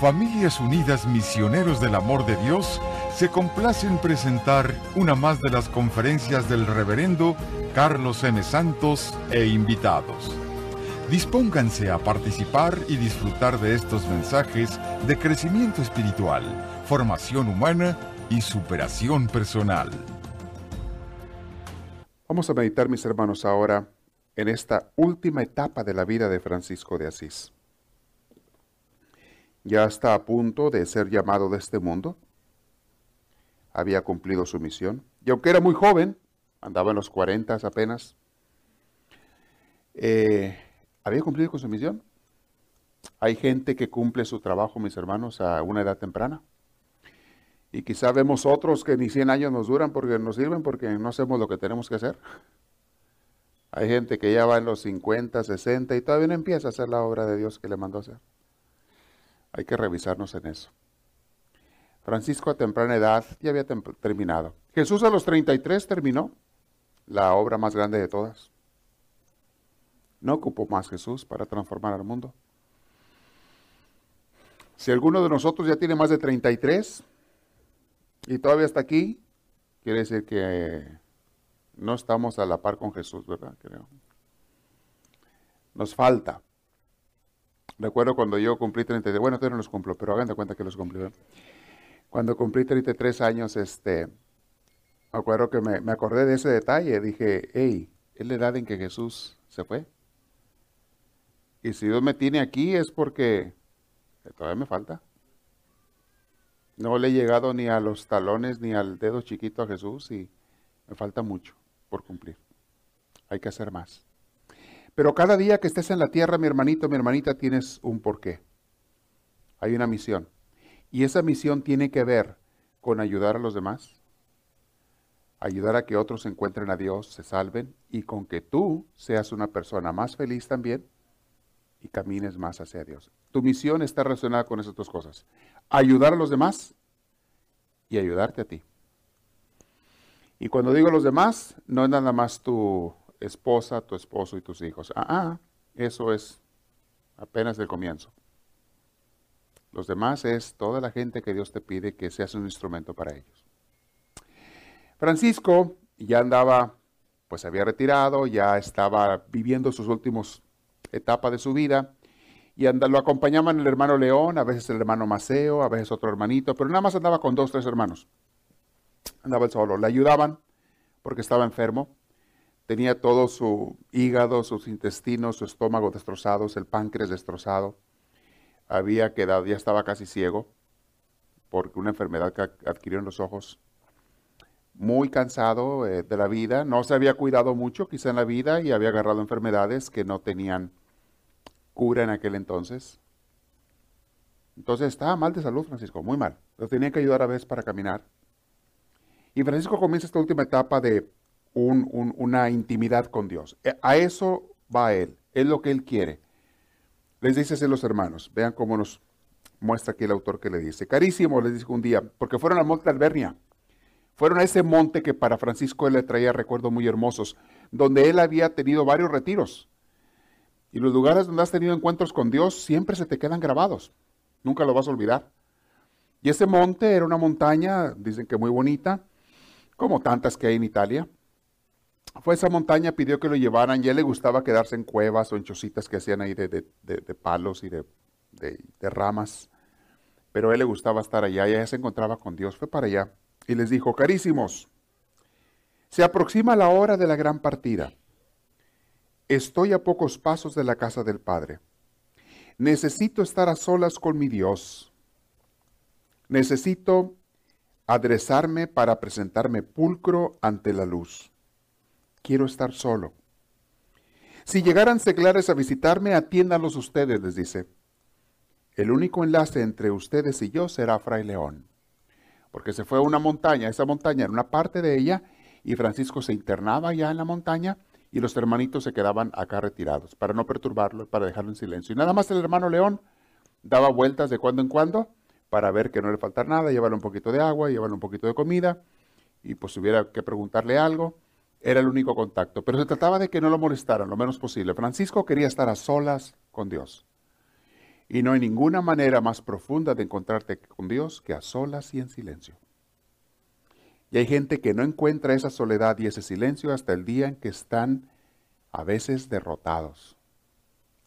Familias Unidas Misioneros del Amor de Dios se complace en presentar una más de las conferencias del reverendo Carlos M. Santos e invitados. Dispónganse a participar y disfrutar de estos mensajes de crecimiento espiritual, formación humana y superación personal. Vamos a meditar, mis hermanos, ahora en esta última etapa de la vida de Francisco de Asís ya está a punto de ser llamado de este mundo. Había cumplido su misión. Y aunque era muy joven, andaba en los 40 apenas, eh, había cumplido con su misión. Hay gente que cumple su trabajo, mis hermanos, a una edad temprana. Y quizá vemos otros que ni 100 años nos duran porque nos sirven porque no hacemos lo que tenemos que hacer. Hay gente que ya va en los 50, 60 y todavía no empieza a hacer la obra de Dios que le mandó hacer. Hay que revisarnos en eso. Francisco a temprana edad ya había terminado. Jesús a los 33 terminó la obra más grande de todas. No ocupó más Jesús para transformar al mundo. Si alguno de nosotros ya tiene más de 33 y todavía está aquí, quiere decir que no estamos a la par con Jesús, ¿verdad? Creo. Nos falta. Recuerdo cuando yo cumplí 33, bueno, todavía no los cumplo, pero hagan de cuenta que los cumplí. Cuando cumplí 33 años, este, me acuerdo que me, acordé de ese detalle. Dije, hey, es la edad en que Jesús se fue. Y si Dios me tiene aquí es porque todavía me falta. No le he llegado ni a los talones ni al dedo chiquito a Jesús y me falta mucho por cumplir. Hay que hacer más. Pero cada día que estés en la tierra, mi hermanito, mi hermanita, tienes un porqué. Hay una misión. Y esa misión tiene que ver con ayudar a los demás, ayudar a que otros encuentren a Dios, se salven y con que tú seas una persona más feliz también y camines más hacia Dios. Tu misión está relacionada con esas dos cosas. Ayudar a los demás y ayudarte a ti. Y cuando digo los demás, no es nada más tu esposa, tu esposo y tus hijos. Ah, ah, eso es apenas el comienzo. Los demás es toda la gente que Dios te pide que seas un instrumento para ellos. Francisco ya andaba, pues había retirado, ya estaba viviendo sus últimas etapas de su vida y anda, lo acompañaban el hermano León, a veces el hermano Maceo, a veces otro hermanito, pero nada más andaba con dos, tres hermanos. Andaba él solo, le ayudaban porque estaba enfermo Tenía todo su hígado, sus intestinos, su estómago destrozados, el páncreas destrozado. Había quedado, ya estaba casi ciego, porque una enfermedad que adquirió en los ojos. Muy cansado eh, de la vida, no se había cuidado mucho quizá en la vida y había agarrado enfermedades que no tenían cura en aquel entonces. Entonces estaba mal de salud Francisco, muy mal. Lo tenía que ayudar a veces para caminar. Y Francisco comienza esta última etapa de una intimidad con Dios. E, a eso va Él, es lo que Él quiere. Les dice así los hermanos, vean cómo nos muestra aquí el autor que le dice. Carísimo, les dijo un día, porque fueron al monte Albernia. Fueron a ese monte que para Francisco él le traía recuerdos muy hermosos, donde él había tenido varios retiros. Y los lugares donde has tenido encuentros con Dios siempre se te quedan grabados. Nunca lo vas a olvidar. Y ese monte era una montaña, dicen que muy bonita, como tantas que hay en Italia fue a esa montaña, pidió que lo llevaran y él le gustaba quedarse en cuevas o en chocitas que hacían ahí de, palos y de, ramas. Pero a él le gustaba estar allá y se encontraba con Dios. Fue para allá y les dijo, carísimos, se aproxima la hora de la gran partida. Estoy a pocos pasos de la casa del Padre. Necesito estar a solas con mi Dios. Necesito adresarme para presentarme pulcro ante la luz quiero estar solo. Si llegaran seglares a visitarme, atiéndanlos ustedes, les dice. El único enlace entre ustedes y yo será Fray León. Porque se fue a una montaña, esa montaña era una parte de ella, y Francisco se internaba ya en la montaña, y los hermanitos se quedaban acá retirados, para no perturbarlo, para dejarlo en silencio. Y nada más el hermano León daba vueltas de cuando en cuando, para ver que no le faltara nada, llevarle un poquito de agua, llevarle un poquito de comida, y pues hubiera que preguntarle algo, era el único contacto, pero se trataba de que no lo molestaran lo menos posible. Francisco quería estar a solas con Dios. Y no hay ninguna manera más profunda de encontrarte con Dios que a solas y en silencio. Y hay gente que no encuentra esa soledad y ese silencio hasta el día en que están a veces derrotados,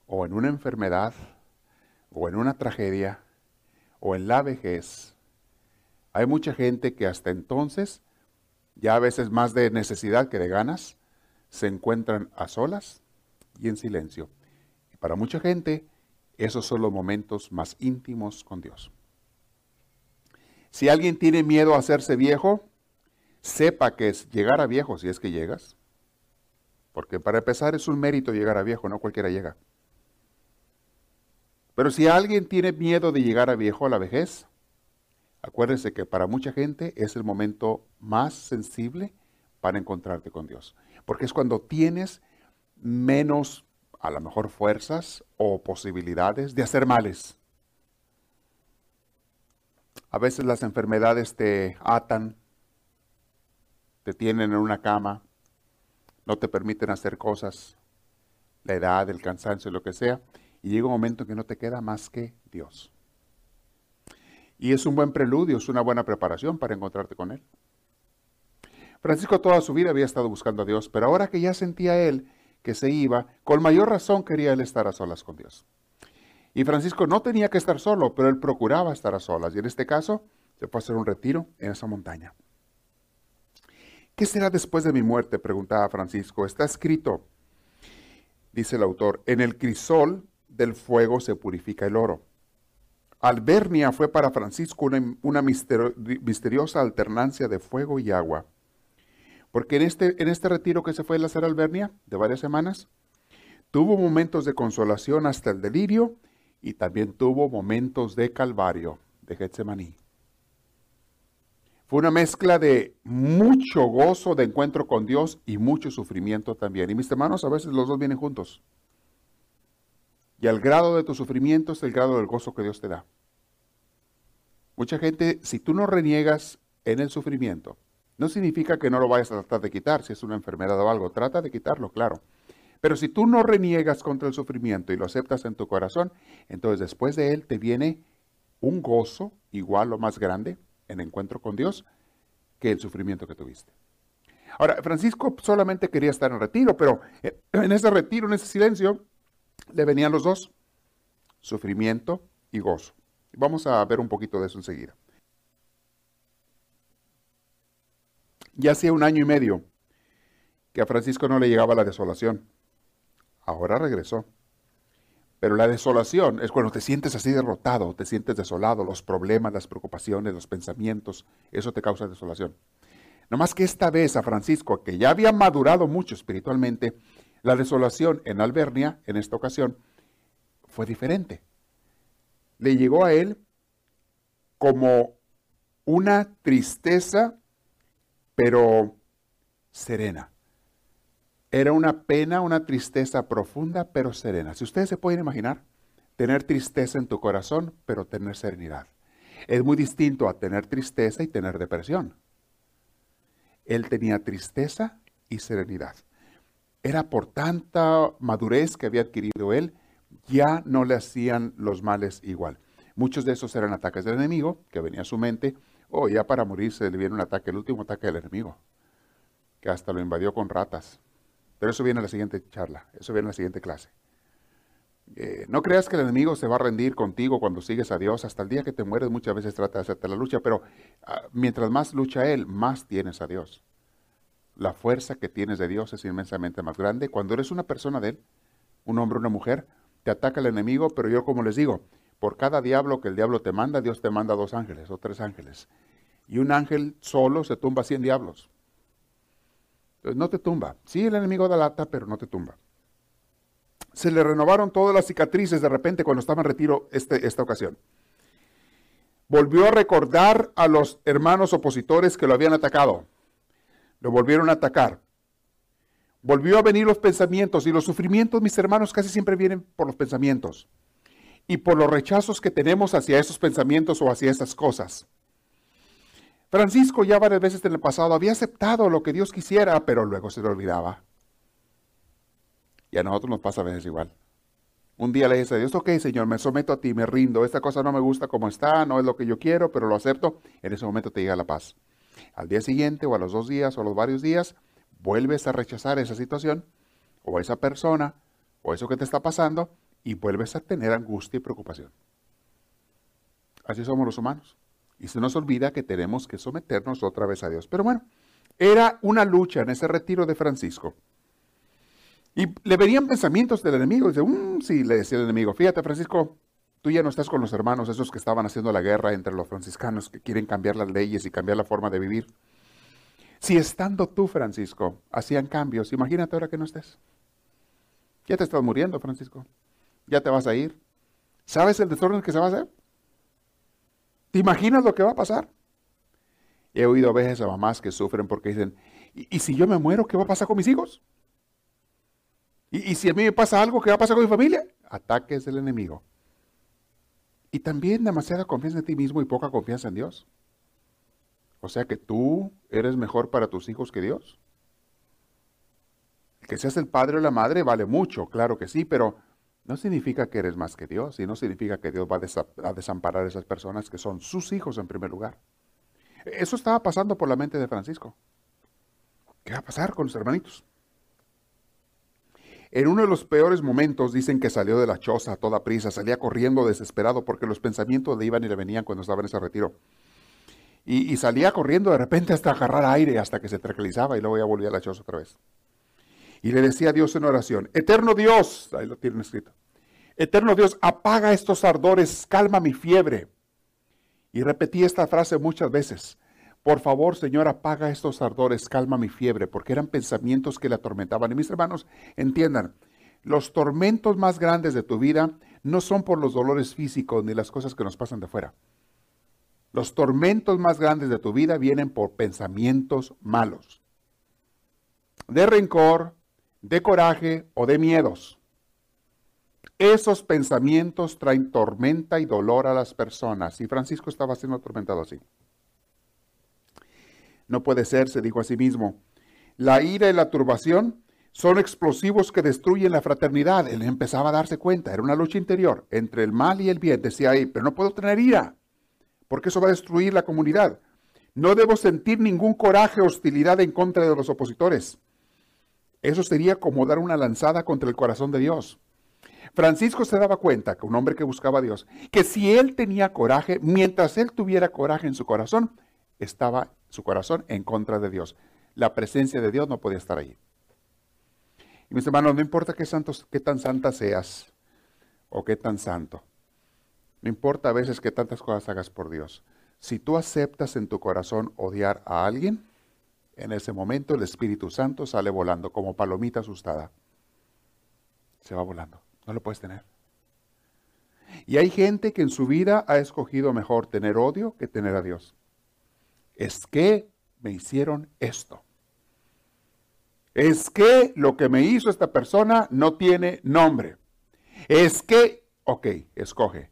o en una enfermedad, o en una tragedia, o en la vejez. Hay mucha gente que hasta entonces, ya a veces más de necesidad que de ganas, se encuentran a solas y en silencio. Y para mucha gente, esos son los momentos más íntimos con Dios. Si alguien tiene miedo a hacerse viejo, sepa que es llegar a viejo si es que llegas. Porque para empezar es un mérito llegar a viejo, no cualquiera llega. Pero si alguien tiene miedo de llegar a viejo a la vejez, acuérdese que para mucha gente es el momento más sensible para encontrarte con Dios. Porque es cuando tienes menos, a lo mejor, fuerzas o posibilidades de hacer males. A veces las enfermedades te atan, te tienen en una cama, no te permiten hacer cosas, la edad, el cansancio, lo que sea, y llega un momento que no te queda más que Dios. Y es un buen preludio, es una buena preparación para encontrarte con Él. Francisco toda su vida había estado buscando a Dios, pero ahora que ya sentía él que se iba, con mayor razón quería él estar a solas con Dios. Y Francisco no tenía que estar solo, pero él procuraba estar a solas. Y en este caso, se fue a hacer un retiro en esa montaña. ¿Qué será después de mi muerte? preguntaba Francisco. Está escrito, dice el autor, en el crisol del fuego se purifica el oro. Albernia fue para Francisco una, misteriosa alternancia de fuego y agua. Porque en este, en este retiro que se fue a la Albernia, de varias semanas, tuvo momentos de consolación hasta el delirio y también tuvo momentos de calvario, de Getsemaní. Fue una mezcla de mucho gozo de encuentro con Dios y mucho sufrimiento también. Y mis hermanos, a veces los dos vienen juntos. Y al grado de tu sufrimiento es el grado del gozo que Dios te da. Mucha gente, si tú no reniegas en el sufrimiento, no significa que no lo vayas a tratar de quitar, si es una enfermedad o algo, trata de quitarlo, claro. Pero si tú no reniegas contra el sufrimiento y lo aceptas en tu corazón, entonces después de él te viene un gozo igual o más grande en encuentro con Dios que el sufrimiento que tuviste. Ahora, Francisco solamente quería estar en retiro, pero en ese retiro, en ese silencio, le venían los dos, sufrimiento y gozo. Vamos a ver un poquito de eso enseguida. Ya hacía un año y medio que a Francisco no le llegaba la desolación. Ahora regresó. Pero la desolación es cuando te sientes así derrotado, te sientes desolado, los problemas, las preocupaciones, los pensamientos, eso te causa desolación. No más que esta vez a Francisco, que ya había madurado mucho espiritualmente, la desolación en Albernia, en esta ocasión, fue diferente. Le llegó a él como una tristeza, pero serena. Era una pena, una tristeza profunda, pero serena. Si ustedes se pueden imaginar, tener tristeza en tu corazón, pero tener serenidad. Es muy distinto a tener tristeza y tener depresión. Él tenía tristeza y serenidad. Era por tanta madurez que había adquirido él, ya no le hacían los males igual. Muchos de esos eran ataques del enemigo, que venía a su mente, o oh, ya para morirse le viene un ataque, el último ataque del enemigo, que hasta lo invadió con ratas. Pero eso viene en la siguiente charla, eso viene en la siguiente clase. Eh, no creas que el enemigo se va a rendir contigo cuando sigues a Dios. Hasta el día que te mueres muchas veces trata de hacerte la lucha, pero ah, mientras más lucha Él, más tienes a Dios. La fuerza que tienes de Dios es inmensamente más grande. Cuando eres una persona de Él, un hombre una mujer, te ataca el enemigo, pero yo como les digo, por cada diablo que el diablo te manda, Dios te manda dos ángeles o tres ángeles. Y un ángel solo se tumba cien diablos no te tumba. Sí, el enemigo da lata, pero no te tumba. Se le renovaron todas las cicatrices de repente cuando estaba en retiro este, esta ocasión. Volvió a recordar a los hermanos opositores que lo habían atacado. Lo volvieron a atacar. Volvió a venir los pensamientos y los sufrimientos, mis hermanos, casi siempre vienen por los pensamientos y por los rechazos que tenemos hacia esos pensamientos o hacia esas cosas. Francisco ya varias veces en el pasado había aceptado lo que Dios quisiera, pero luego se le olvidaba. Y a nosotros nos pasa a veces igual. Un día le dices a Dios, ok, Señor, me someto a ti, me rindo, esta cosa no me gusta como está, no es lo que yo quiero, pero lo acepto. En ese momento te llega la paz. Al día siguiente o a los dos días o a los varios días, vuelves a rechazar esa situación o a esa persona o eso que te está pasando y vuelves a tener angustia y preocupación. Así somos los humanos. Y se nos olvida que tenemos que someternos otra vez a Dios. Pero bueno, era una lucha en ese retiro de Francisco. Y le venían pensamientos del enemigo. Dice, mm, sí, le decía el enemigo, fíjate Francisco, tú ya no estás con los hermanos, esos que estaban haciendo la guerra entre los franciscanos, que quieren cambiar las leyes y cambiar la forma de vivir. Si estando tú, Francisco, hacían cambios, imagínate ahora que no estés. Ya te estás muriendo, Francisco. Ya te vas a ir. ¿Sabes el desorden que se va a hacer? ¿Te imaginas lo que va a pasar? He oído a veces a mamás que sufren porque dicen, ¿y, si yo me muero, qué va a pasar con mis hijos? ¿Y, si a mí me pasa algo, qué va a pasar con mi familia? Ataques del enemigo. Y también demasiada confianza en ti mismo y poca confianza en Dios. O sea que tú eres mejor para tus hijos que Dios. Que seas el padre o la madre vale mucho, claro que sí, pero no significa que eres más que Dios y no significa que Dios va a desamparar a esas personas que son sus hijos en primer lugar. Eso estaba pasando por la mente de Francisco. ¿Qué va a pasar con los hermanitos? En uno de los peores momentos dicen que salió de la choza a toda prisa, salía corriendo desesperado porque los pensamientos le iban y le venían cuando estaba en ese retiro. Y, salía corriendo de repente hasta agarrar aire, hasta que se tranquilizaba y luego ya volvía a la choza otra vez. Y le decía a Dios en oración, Eterno Dios, ahí lo tienen escrito, Eterno Dios, apaga estos ardores, calma mi fiebre. Y repetí esta frase muchas veces. Por favor, Señor, apaga estos ardores, calma mi fiebre, porque eran pensamientos que le atormentaban. Y mis hermanos, entiendan, los tormentos más grandes de tu vida no son por los dolores físicos ni las cosas que nos pasan de fuera. Los tormentos más grandes de tu vida vienen por pensamientos malos, de rencor, de coraje o de miedos. Esos pensamientos traen tormenta y dolor a las personas. Y Francisco estaba siendo atormentado así. No puede ser, se dijo a sí mismo. La ira y la turbación son explosivos que destruyen la fraternidad. Él empezaba a darse cuenta. Era una lucha interior entre el mal y el bien. Decía ahí, pero no puedo tener ira, porque eso va a destruir la comunidad. No debo sentir ningún coraje o hostilidad en contra de los opositores. Eso sería como dar una lanzada contra el corazón de Dios. Francisco se daba cuenta que un hombre que buscaba a Dios, que si él tenía coraje, mientras él tuviera coraje en su corazón, estaba su corazón en contra de Dios. La presencia de Dios no podía estar allí. Y mis hermanos, no importa qué, santos, qué tan santa seas o qué tan santo. No importa a veces qué tantas cosas hagas por Dios. Si tú aceptas en tu corazón odiar a alguien, en ese momento el Espíritu Santo sale volando como palomita asustada. Se va volando. No lo puedes tener. Y hay gente que en su vida ha escogido mejor tener odio que tener a Dios. Es que me hicieron esto. Es que lo que me hizo esta persona no tiene nombre. Es que, ok, escoge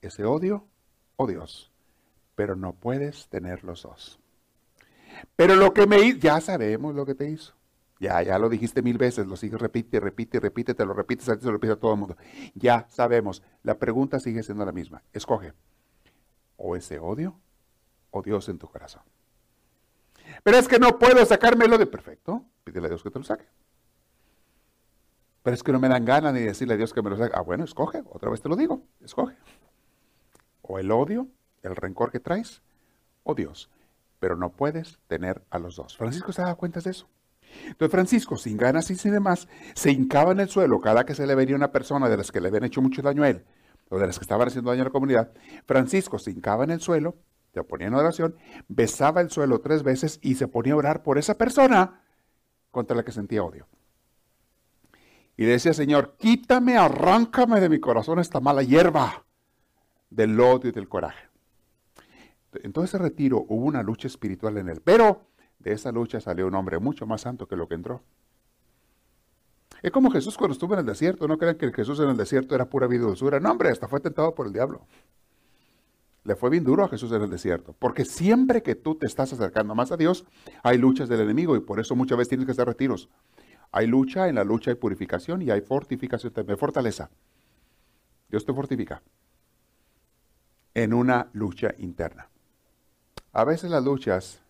ese odio o Dios, pero no puedes tener los dos. Pero lo que me hizo, ya sabemos lo que te hizo. Ya, ya lo dijiste mil veces, lo sigues, repite, repite, repite, te lo repites, se lo repite a todo el mundo. Ya sabemos, la pregunta sigue siendo la misma. Escoge o ese odio o Dios en tu corazón. Pero es que no puedo sacármelo de perfecto. Pídele a Dios que te lo saque. Pero es que no me dan ganas ni decirle a Dios que me lo saque. Ah, bueno, escoge, otra vez te lo digo, escoge. O el odio, el rencor que traes, o Dios. Pero no puedes tener a los dos. Francisco se da cuenta de eso. Entonces Francisco, sin ganas y sin demás, se hincaba en el suelo cada que se le venía una persona de las que le habían hecho mucho daño a él, o de las que estaban haciendo daño a la comunidad. Francisco se hincaba en el suelo, se ponía en oración, besaba el suelo tres veces y se ponía a orar por esa persona contra la que sentía odio. Y decía, Señor, quítame, arráncame de mi corazón esta mala hierba del odio y del coraje. En todo ese retiro hubo una lucha espiritual en él, pero de esa lucha salió un hombre mucho más santo que lo que entró. Es como Jesús cuando estuvo en el desierto. No crean que Jesús en el desierto era pura vida dulzura. No, hombre, hasta fue tentado por el diablo. Le fue bien duro a Jesús en el desierto. Porque siempre que tú te estás acercando más a Dios, hay luchas del enemigo y por eso muchas veces tienes que hacer retiros. Hay lucha, en la lucha hay purificación y hay fortificación también, fortaleza. Dios te fortifica en una lucha interna. A veces las luchas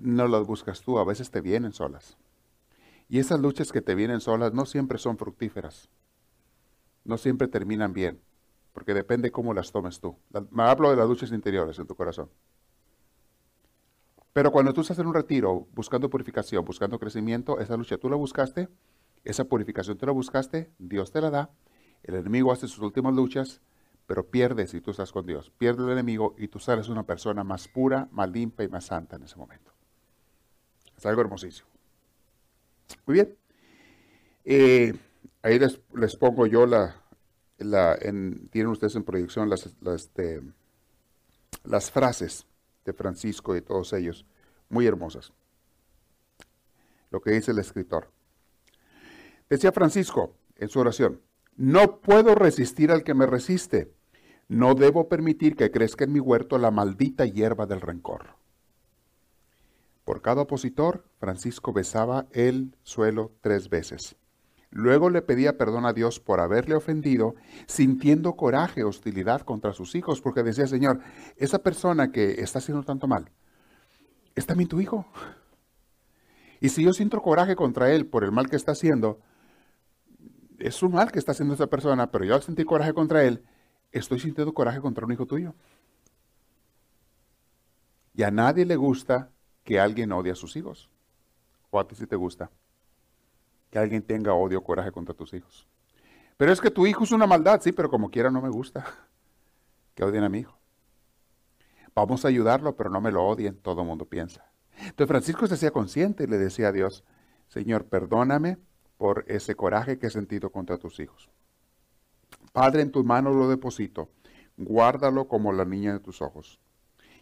no las buscas tú, a veces te vienen solas. Y esas luchas que te vienen solas no siempre son fructíferas. No siempre terminan bien, porque depende cómo las tomes tú. Me hablo de las luchas interiores en tu corazón. Pero cuando tú estás en un retiro buscando purificación, buscando crecimiento, esa lucha tú la buscaste, esa purificación tú la buscaste, Dios te la da, el enemigo hace sus últimas luchas, pero pierdes si tú estás con Dios. Pierde el enemigo y tú sales una persona más pura, más limpia y más santa en ese momento. Es algo hermosísimo. Muy bien. Eh, ahí les, pongo yo la, la tienen ustedes en proyección este, las frases de Francisco y todos ellos, muy hermosas. Lo que dice el escritor. Decía Francisco en su oración, no puedo resistir al que me resiste. No debo permitir que crezca en mi huerto la maldita hierba del rencor. Por cada opositor, Francisco besaba el suelo tres veces. Luego le pedía perdón a Dios por haberle ofendido, sintiendo coraje, hostilidad contra sus hijos, porque decía, Señor, esa persona que está haciendo tanto mal, es también tu hijo. Y si yo siento coraje contra él por el mal que está haciendo, es un mal que está haciendo esa persona, pero yo al sentir coraje contra él, estoy sintiendo coraje contra un hijo tuyo. Y a nadie le gusta que alguien odie a sus hijos. ¿O a ti si te gusta? Que alguien tenga odio o coraje contra tus hijos. Pero es que tu hijo es una maldad, sí, pero como quiera no me gusta que odien a mi hijo. Vamos a ayudarlo, pero no me lo odien, todo el mundo piensa. Entonces Francisco se hacía consciente y le decía a Dios, Señor, perdóname por ese coraje que he sentido contra tus hijos. Padre, en tus manos lo deposito, guárdalo como la niña de tus ojos.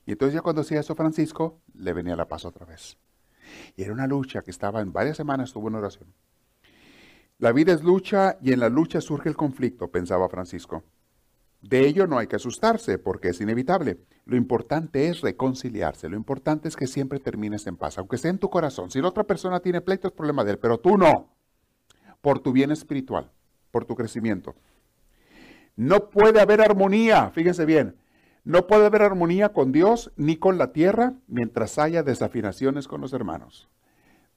Y entonces ya cuando hacía eso Francisco, le venía la paz otra vez. Y era una lucha que estaba en varias semanas, estuvo en oración. La vida es lucha y en la lucha surge el conflicto, pensaba Francisco. De ello no hay que asustarse porque es inevitable. Lo importante es reconciliarse. Lo importante es que siempre termines en paz, aunque sea en tu corazón. Si la otra persona tiene pleito es problema de él, pero tú no. Por tu bien espiritual, por tu crecimiento. No puede haber armonía, fíjense bien. No puede haber armonía con Dios ni con la tierra mientras haya desafinaciones con los hermanos.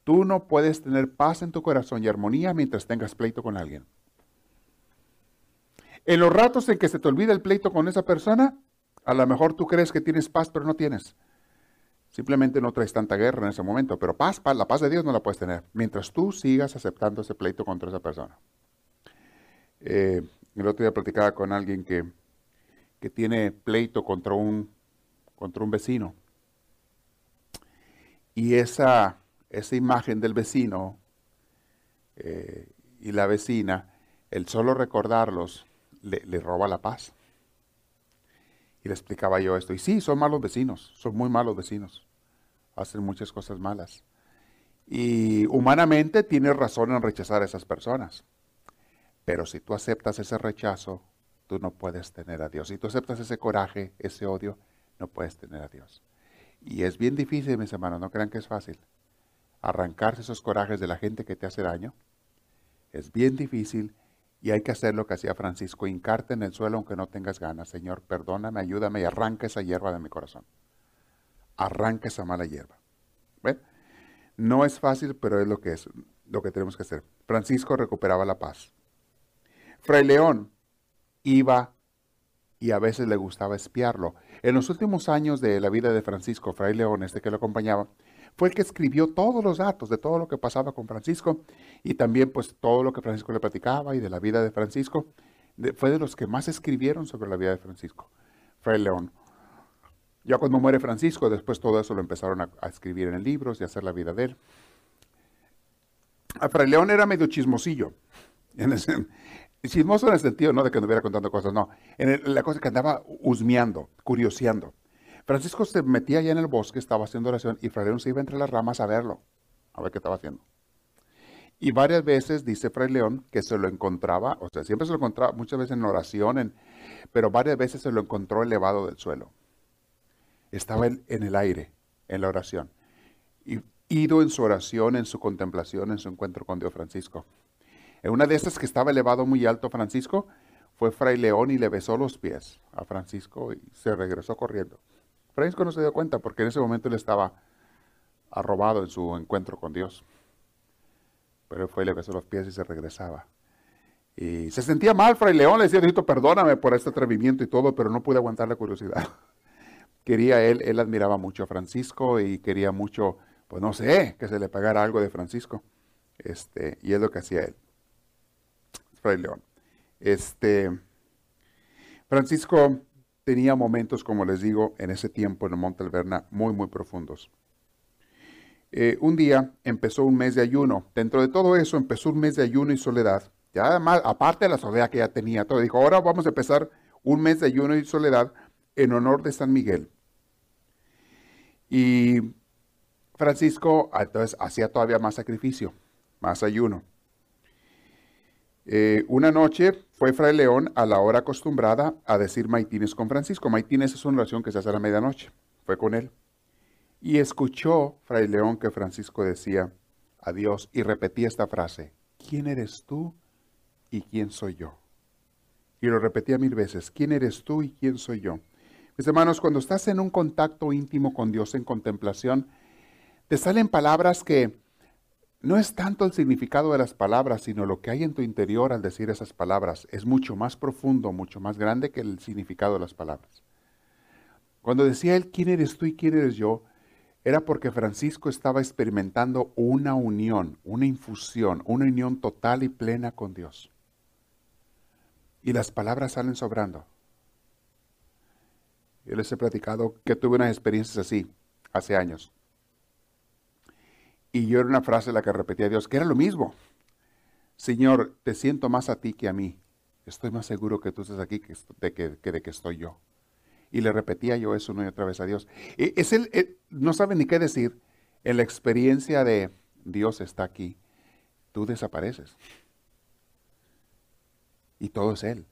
Tú no puedes tener paz en tu corazón y armonía mientras tengas pleito con alguien. En los ratos en que se te olvida el pleito con esa persona, a lo mejor tú crees que tienes paz, pero no tienes. Simplemente no traes tanta guerra en ese momento, pero paz, la paz de Dios no la puedes tener mientras tú sigas aceptando ese pleito contra esa persona. Eh, el otro día platicaba con alguien que, que tiene pleito contra un, contra un vecino. Y esa, esa imagen del vecino eh, y la vecina, el solo recordarlos le, roba la paz. Y le explicaba yo esto. Y sí, son malos vecinos, son muy malos vecinos. Hacen muchas cosas malas. Y humanamente tienes razón en rechazar a esas personas. Pero si tú aceptas ese rechazo, tú no puedes tener a Dios. Si tú aceptas ese coraje, ese odio, no puedes tener a Dios. Y es bien difícil, mis hermanos, no crean que es fácil arrancarse esos corajes de la gente que te hace daño. Es bien difícil y hay que hacer lo que hacía Francisco, hincarte en el suelo aunque no tengas ganas. Señor, perdóname, ayúdame y arranca esa hierba de mi corazón. Arranca esa mala hierba. ¿Ven? No es fácil, pero es lo que es, lo que tenemos que hacer. Francisco recuperaba la paz. Fray León iba y a veces le gustaba espiarlo. En los últimos años de la vida de Francisco, Fray León, este que lo acompañaba, fue el que escribió todos los datos de todo lo que pasaba con Francisco y también pues todo lo que Francisco le platicaba y de la vida de Francisco. fue de los que más escribieron sobre la vida de Francisco, Fray León. Ya cuando muere Francisco, después todo eso lo empezaron a, escribir en libros y a hacer la vida de él. A Fray León era medio chismosillo. chismoso en el sentido, no de que anduviera contando cosas, no. En la cosa que andaba husmeando, curioseando. Francisco se metía allá en el bosque, estaba haciendo oración y Fray León se iba entre las ramas a verlo, a ver qué estaba haciendo. Y varias veces dice Fray León que se lo encontraba, o sea, siempre se lo encontraba, muchas veces en oración, pero varias veces se lo encontró elevado del suelo. Estaba en, el aire, en la oración. Y ido en su oración, en su contemplación, en su encuentro con Dios Francisco. En una de estas que estaba elevado muy alto Francisco, fue Fray León y le besó los pies a Francisco y se regresó corriendo. Francisco no se dio cuenta porque en ese momento él estaba arrobado en su encuentro con Dios. Pero él fue y le besó los pies y se regresaba. Y se sentía mal, Fray León, le decía, Diosito, perdóname por este atrevimiento y todo, pero no pude aguantar la curiosidad. quería él, él admiraba mucho a Francisco y quería mucho, pues no sé, que se le pagara algo de Francisco. Este, y es lo que hacía él. Fray León. Este, Francisco tenía momentos, como les digo, en ese tiempo en el Monte Alberna muy, muy profundos. Eh, un día empezó un mes de ayuno. Dentro de todo eso empezó un mes de ayuno y soledad. Ya además, aparte de la soledad que ya tenía, todo dijo, ahora vamos a empezar un mes de ayuno y soledad en honor de San Miguel. Y Francisco entonces hacía todavía más sacrificio, más ayuno. Eh, una noche fue Fray León a la hora acostumbrada a decir maitines con Francisco. Maitines es una oración que se hace a la medianoche. Fue con él. Y escuchó Fray León que Francisco decía adiós y repetía esta frase. ¿Quién eres tú y quién soy yo? Y lo repetía mil veces. ¿Quién eres tú y quién soy yo? Mis hermanos, cuando estás en un contacto íntimo con Dios en contemplación, te salen palabras que no es tanto el significado de las palabras, sino lo que hay en tu interior al decir esas palabras. Es mucho más profundo, mucho más grande que el significado de las palabras. Cuando decía él, ¿quién eres tú y quién eres yo? Era porque Francisco estaba experimentando una unión, una infusión, una unión total y plena con Dios. Y las palabras salen sobrando. Yo les he platicado que tuve unas experiencias así hace años. Y yo era una frase la que repetía a Dios, que era lo mismo. Señor, te siento más a ti que a mí. Estoy más seguro que tú estás aquí que de que, de que estoy yo. Y le repetía yo eso una y otra vez a Dios. E, es el, e, no sabe ni qué decir. En la experiencia de Dios está aquí, tú desapareces. Y todo es Él.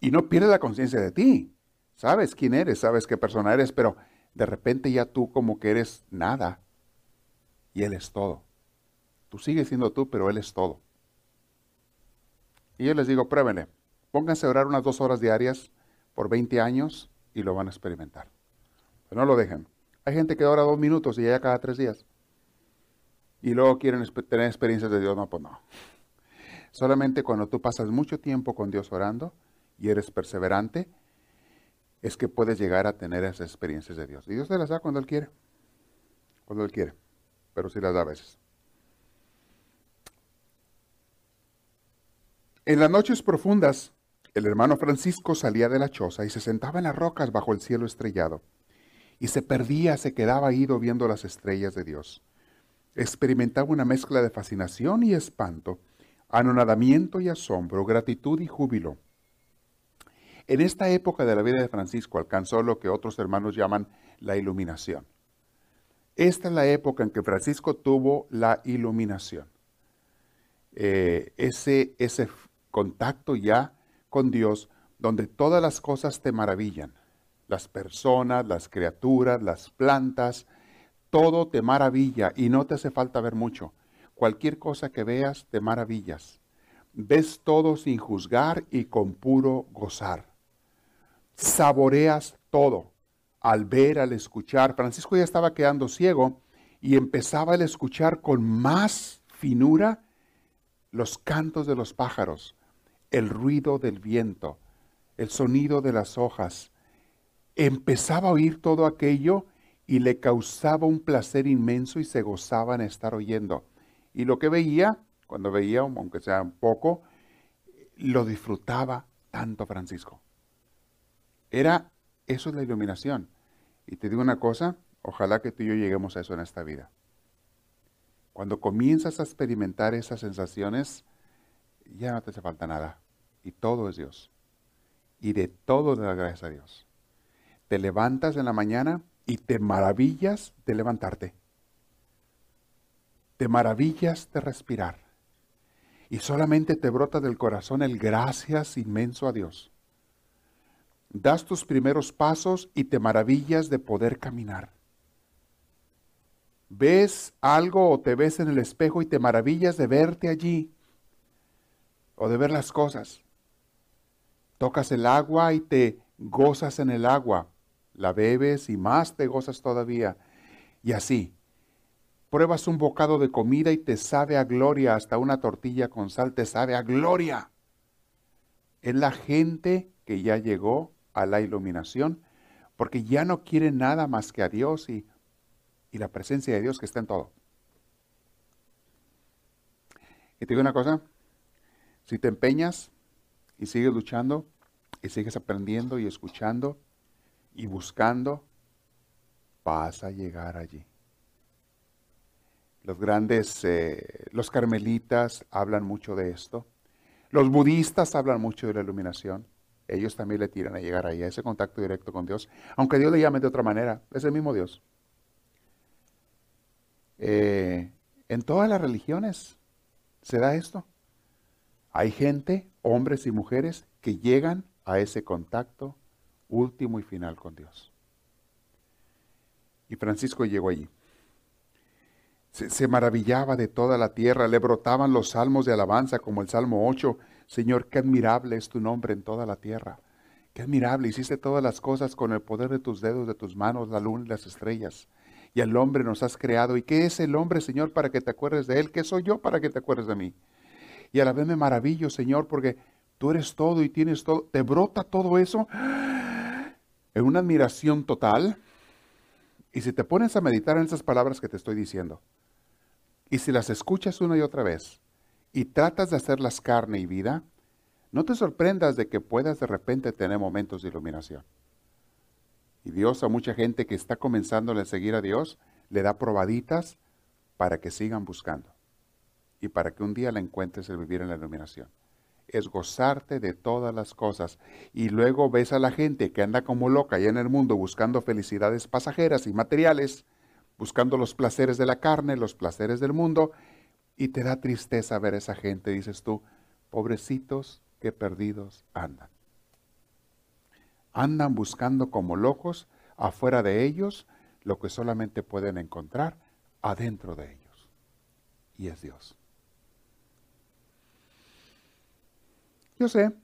Y no pierdes la conciencia de ti. Sabes quién eres, sabes qué persona eres, pero de repente ya tú como que eres nada y Él es todo. Tú sigues siendo tú, pero Él es todo. Y yo les digo, pruébenle. Pónganse a orar unas dos horas diarias por 20 años y lo van a experimentar. Pero no lo dejen. Hay gente que ora dos minutos y ya cada tres días. Y luego quieren tener experiencias de Dios. No, pues no. Solamente cuando tú pasas mucho tiempo con Dios orando y eres perseverante, es que puedes llegar a tener esas experiencias de Dios. Y Dios te las da cuando Él quiere. Cuando Él quiere pero sí las da a veces. En las noches profundas, el hermano Francisco salía de la choza y se sentaba en las rocas bajo el cielo estrellado, y se perdía, se quedaba ido viendo las estrellas de Dios. Experimentaba una mezcla de fascinación y espanto, anonadamiento y asombro, gratitud y júbilo. En esta época de la vida de Francisco alcanzó lo que otros hermanos llaman la iluminación. Esta es la época en que Francisco tuvo la iluminación. Eh, ese, ese contacto ya con Dios, donde todas las cosas te maravillan. Las personas, las criaturas, las plantas, todo te maravilla y no te hace falta ver mucho. Cualquier cosa que veas, te maravillas. Ves todo sin juzgar y con puro gozar. Saboreas todo al ver, al escuchar. Francisco ya estaba quedando ciego y empezaba a escuchar con más finura los cantos de los pájaros, el ruido del viento, el sonido de las hojas. Empezaba a oír todo aquello y le causaba un placer inmenso y se gozaba en estar oyendo. Y lo que veía, cuando veía, aunque sea un poco, lo disfrutaba tanto Francisco. Era eso es la iluminación. Y te digo una cosa, ojalá que tú y yo lleguemos a eso en esta vida. Cuando comienzas a experimentar esas sensaciones, ya no te hace falta nada. Y todo es Dios. Y de todo le das gracias a Dios. Te levantas en la mañana y te maravillas de levantarte. Te maravillas de respirar. Y solamente te brota del corazón el gracias inmenso a Dios das tus primeros pasos y te maravillas de poder caminar. Ves algo o te ves en el espejo y te maravillas de verte allí o de ver las cosas. Tocas el agua y te gozas en el agua. La bebes y más te gozas todavía. Y así, pruebas un bocado de comida y te sabe a gloria, hasta una tortilla con sal te sabe a gloria. Es la gente que ya llegó a la iluminación, porque ya no quiere nada más que a Dios y, y la presencia de Dios que está en todo. Y te digo una cosa, si te empeñas y sigues luchando y sigues aprendiendo y escuchando y buscando, vas a llegar allí. Los grandes, eh, los carmelitas hablan mucho de esto. Los budistas hablan mucho de la iluminación. Ellos también le tiran a llegar ahí, a ese contacto directo con Dios. Aunque Dios le llame de otra manera, es el mismo Dios. Eh, en todas las religiones se da esto. Hay gente, hombres y mujeres, que llegan a ese contacto último y final con Dios. Y Francisco llegó allí. Se, maravillaba de toda la tierra, le brotaban los salmos de alabanza como el Salmo 8. Señor, qué admirable es tu nombre en toda la tierra. Qué admirable, hiciste todas las cosas con el poder de tus dedos, de tus manos, la luna y las estrellas. Y al hombre nos has creado. ¿Y qué es el hombre, Señor, para que te acuerdes de él? ¿Qué soy yo para que te acuerdes de mí? Y a la vez me maravillo, Señor, porque tú eres todo y tienes todo. Te brota todo eso en una admiración total. Y si te pones a meditar en esas palabras que te estoy diciendo, y si las escuchas una y otra vez, y tratas de hacerlas carne y vida, no te sorprendas de que puedas de repente tener momentos de iluminación. Y Dios a mucha gente que está comenzando a seguir a Dios, le da probaditas para que sigan buscando y para que un día la encuentres el vivir en la iluminación. Es gozarte de todas las cosas. Y luego ves a la gente que anda como loca allá en el mundo buscando felicidades pasajeras y materiales, buscando los placeres de la carne, los placeres del mundo, y te da tristeza ver a esa gente, dices tú, pobrecitos que perdidos andan. Andan buscando como locos afuera de ellos lo que solamente pueden encontrar adentro de ellos. Y es Dios. Yo sé,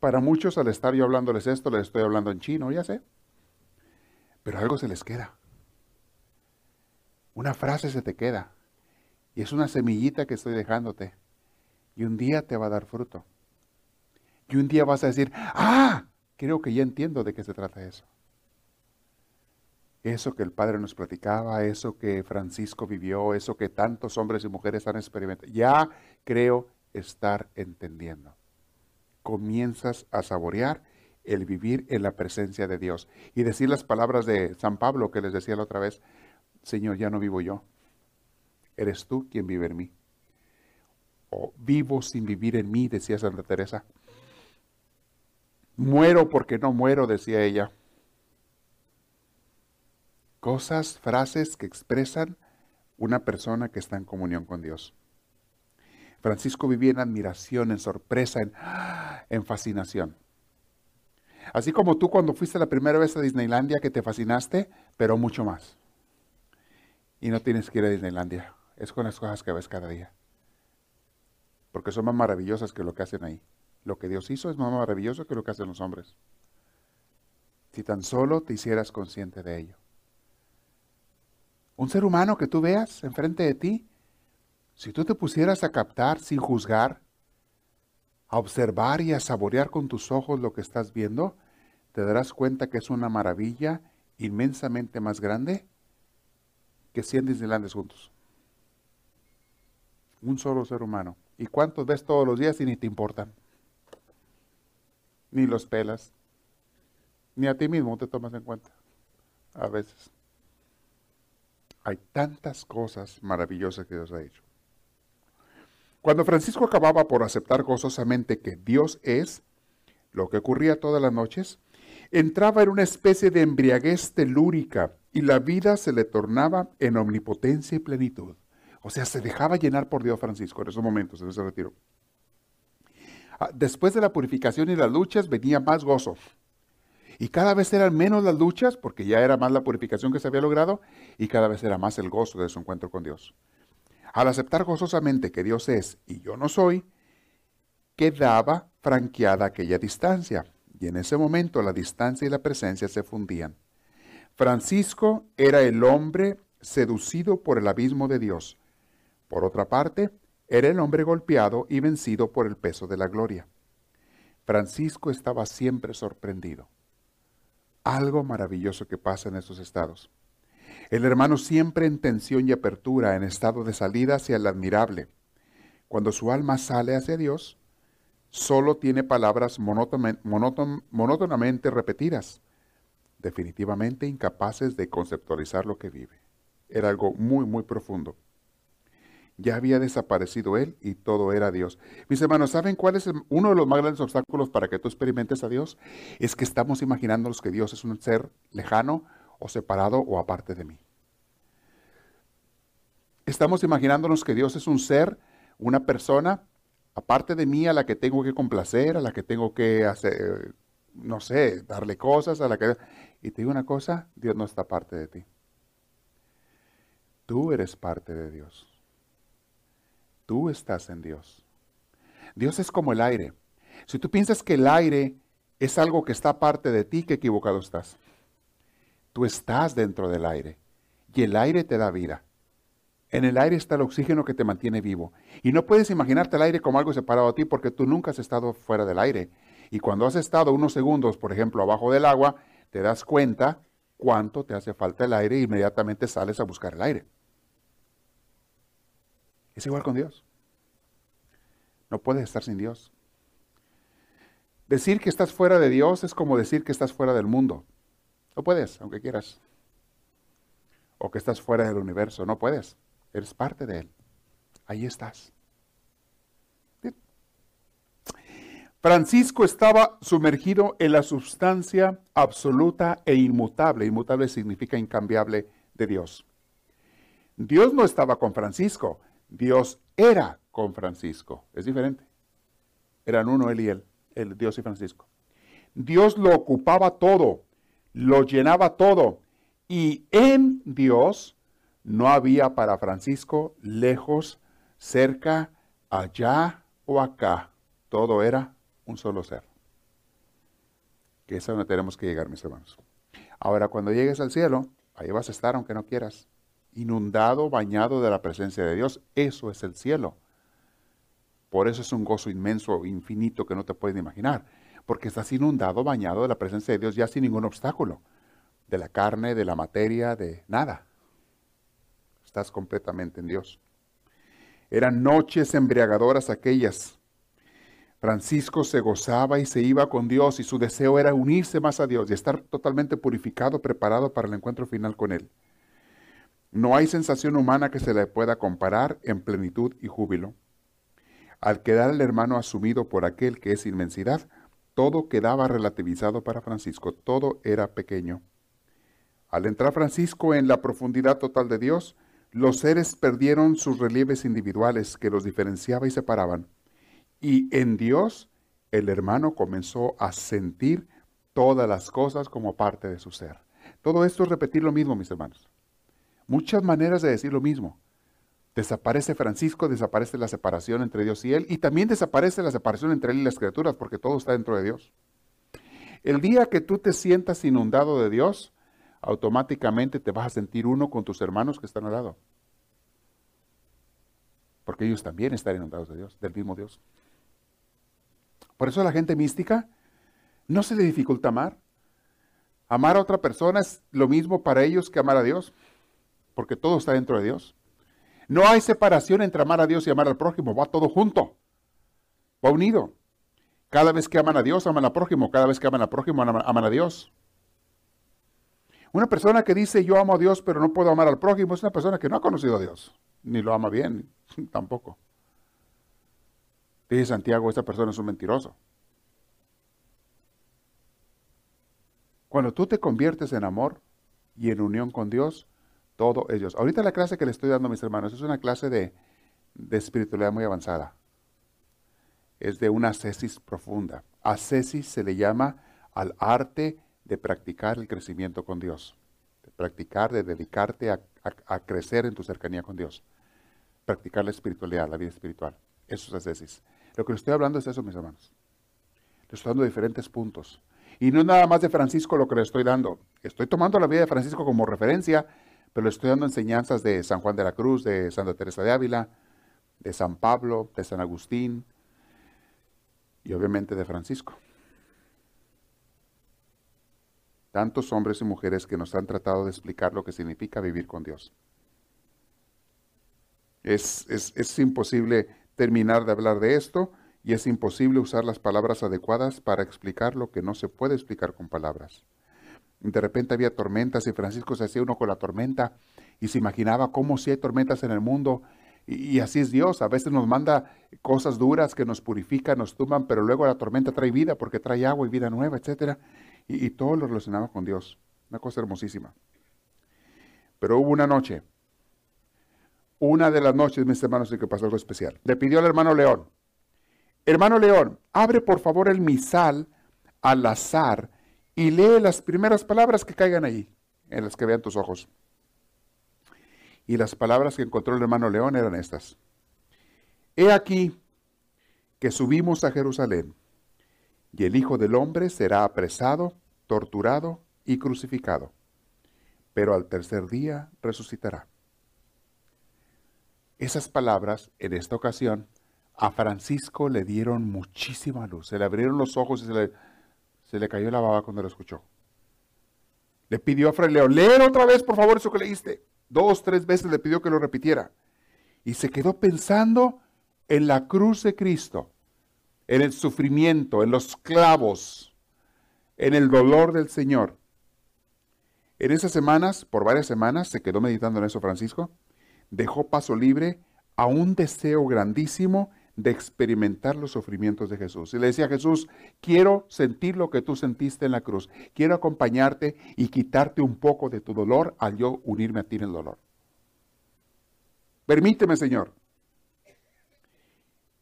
para muchos al estar yo hablándoles esto, les estoy hablando en chino, ya sé. Pero algo se les queda. Una frase se te queda. Y es una semillita que estoy dejándote. Y un día te va a dar fruto. Y un día vas a decir, ah, creo que ya entiendo de qué se trata eso. Eso que el Padre nos platicaba, eso que Francisco vivió, eso que tantos hombres y mujeres han experimentado. Ya creo estar entendiendo comienzas a saborear el vivir en la presencia de Dios. Y decir las palabras de San Pablo que les decía la otra vez, Señor, ya no vivo yo, eres tú quien vive en mí. O vivo sin vivir en mí, decía Santa Teresa. Muero porque no muero, decía ella. Cosas, frases que expresan una persona que está en comunión con Dios. Francisco vivía en admiración, en sorpresa, en, fascinación. Así como tú cuando fuiste la primera vez a Disneylandia que te fascinaste, pero mucho más. Y no tienes que ir a Disneylandia. Es con las cosas que ves cada día. Porque son más maravillosas que lo que hacen ahí. Lo que Dios hizo es más maravilloso que lo que hacen los hombres. Si tan solo te hicieras consciente de ello. Un ser humano que tú veas enfrente de ti si tú te pusieras a captar sin juzgar, a observar y a saborear con tus ojos lo que estás viendo, te darás cuenta que es una maravilla inmensamente más grande que 100 Disneylandes juntos. Un solo ser humano. ¿Y cuántos ves todos los días y ni te importan? Ni los pelas. Ni a ti mismo te tomas en cuenta. A veces. Hay tantas cosas maravillosas que Dios ha hecho. Cuando Francisco acababa por aceptar gozosamente que Dios es, lo que ocurría todas las noches, entraba en una especie de embriaguez telúrica y la vida se le tornaba en omnipotencia y plenitud. O sea, se dejaba llenar por Dios Francisco en esos momentos, en ese retiro. Ah, después de la purificación y las luchas venía más gozo. Y cada vez eran menos las luchas, porque ya era más la purificación que se había logrado, y cada vez era más el gozo de su encuentro con Dios. Al aceptar gozosamente que Dios es y yo no soy, quedaba franqueada aquella distancia, y en ese momento la distancia y la presencia se fundían. Francisco era el hombre seducido por el abismo de Dios. Por otra parte, era el hombre golpeado y vencido por el peso de la gloria. Francisco estaba siempre sorprendido. Algo maravilloso que pasa en esos estados. El hermano siempre en tensión y apertura, en estado de salida hacia el admirable. Cuando su alma sale hacia Dios, solo tiene palabras monótonamente repetidas, definitivamente incapaces de conceptualizar lo que vive. Era algo muy, muy profundo. Ya había desaparecido Él y todo era Dios. Mis hermanos, ¿saben cuál es uno de los más grandes obstáculos para que tú experimentes a Dios? Es que estamos imaginándonos que Dios es un ser lejano o separado o aparte de mí. Estamos imaginándonos que Dios es un ser, una persona, aparte de mí, a la que tengo que complacer, a la que tengo que hacer, no sé, darle cosas, a la que... Y te digo una cosa, Dios no está aparte de ti. Tú eres parte de Dios. Tú estás en Dios. Dios es como el aire. Si tú piensas que el aire es algo que está aparte de ti, qué equivocado estás. Tú estás dentro del aire y el aire te da vida. En el aire está el oxígeno que te mantiene vivo. Y no puedes imaginarte el aire como algo separado de ti porque tú nunca has estado fuera del aire. Y cuando has estado unos segundos, por ejemplo, abajo del agua, te das cuenta cuánto te hace falta el aire e inmediatamente sales a buscar el aire. Es igual con Dios. No puedes estar sin Dios. Decir que estás fuera de Dios es como decir que estás fuera del mundo. No puedes, aunque quieras. O que estás fuera del universo. No puedes. Eres parte de Él. Ahí estás. Francisco estaba sumergido en la sustancia absoluta e inmutable. Inmutable significa incambiable de Dios. Dios no estaba con Francisco. Dios era con Francisco. Es diferente. Eran uno él y él, el Dios y Francisco. Dios lo ocupaba todo, lo llenaba todo. Y en Dios no había para Francisco lejos, cerca, allá o acá. Todo era un solo ser. Que es a donde tenemos que llegar, mis hermanos. Ahora, cuando llegues al cielo, ahí vas a estar aunque no quieras inundado, bañado de la presencia de Dios. Eso es el cielo. Por eso es un gozo inmenso, infinito que no te puedes imaginar. Porque estás inundado, bañado de la presencia de Dios ya sin ningún obstáculo. De la carne, de la materia, de nada. Estás completamente en Dios. Eran noches embriagadoras aquellas. Francisco se gozaba y se iba con Dios y su deseo era unirse más a Dios y estar totalmente purificado, preparado para el encuentro final con Él. No hay sensación humana que se le pueda comparar en plenitud y júbilo. Al quedar el hermano asumido por aquel que es inmensidad, todo quedaba relativizado para Francisco, todo era pequeño. Al entrar Francisco en la profundidad total de Dios, los seres perdieron sus relieves individuales que los diferenciaba y separaban. Y en Dios, el hermano comenzó a sentir todas las cosas como parte de su ser. Todo esto es repetir lo mismo, mis hermanos. Muchas maneras de decir lo mismo. Desaparece Francisco, desaparece la separación entre Dios y él, y también desaparece la separación entre él y las criaturas, porque todo está dentro de Dios. El día que tú te sientas inundado de Dios, automáticamente te vas a sentir uno con tus hermanos que están al lado. Porque ellos también están inundados de Dios, del mismo Dios. Por eso a la gente mística no se le dificulta amar. Amar a otra persona es lo mismo para ellos que amar a Dios porque todo está dentro de Dios. No hay separación entre amar a Dios y amar al prójimo, va todo junto, va unido. Cada vez que aman a Dios, aman al prójimo, cada vez que aman al prójimo, aman a Dios. Una persona que dice yo amo a Dios pero no puedo amar al prójimo es una persona que no ha conocido a Dios, ni lo ama bien, tampoco. Dice Santiago, esta persona es un mentiroso. Cuando tú te conviertes en amor y en unión con Dios, todos ellos. Ahorita la clase que le estoy dando a mis hermanos es una clase de, espiritualidad muy avanzada. Es de una ascesis profunda. Ascesis se le llama al arte de practicar el crecimiento con Dios. De practicar, de dedicarte a, crecer en tu cercanía con Dios. Practicar la espiritualidad, la vida espiritual. Eso es ascesis. Lo que le estoy hablando es eso, mis hermanos. Le estoy dando diferentes puntos. Y no es nada más de Francisco lo que le estoy dando. Estoy tomando la vida de Francisco como referencia, pero estoy dando enseñanzas de San Juan de la Cruz, de Santa Teresa de Ávila, de San Pablo, de San Agustín y obviamente de Francisco. Tantos hombres y mujeres que nos han tratado de explicar lo que significa vivir con Dios. Es, es, imposible terminar de hablar de esto y es imposible usar las palabras adecuadas para explicar lo que no se puede explicar con palabras. De repente había tormentas y Francisco se hacía uno con la tormenta y se imaginaba cómo si hay tormentas en el mundo. Y, así es Dios. A veces nos manda cosas duras que nos purifican, nos tumban, pero luego la tormenta trae vida porque trae agua y vida nueva, etc. Y, y todo lo relacionaba con Dios. Una cosa hermosísima. Pero hubo una noche, una de las noches, mis hermanos, en que pasó algo especial. Le pidió al hermano León, hermano León, abre por favor el misal al azar y lee las primeras palabras que caigan ahí, en las que vean tus ojos. Y las palabras que encontró el hermano León eran estas. He aquí que subimos a Jerusalén, y el Hijo del Hombre será apresado, torturado y crucificado, pero al tercer día resucitará. Esas palabras, en esta ocasión, a Francisco le dieron muchísima luz, se le abrieron los ojos y se le, se le cayó la baba cuando lo escuchó. Le pidió a Fray León, leer otra vez, por favor, eso que leíste. Dos, tres veces le pidió que lo repitiera. Y se quedó pensando en la cruz de Cristo, en el sufrimiento, en los clavos, en el dolor del Señor. En esas semanas, por varias semanas, se quedó meditando en eso Francisco, dejó paso libre a un deseo grandísimo de experimentar los sufrimientos de Jesús. Y le decía a Jesús, quiero sentir lo que tú sentiste en la cruz, quiero acompañarte y quitarte un poco de tu dolor al yo unirme a ti en el dolor. Permíteme, Señor.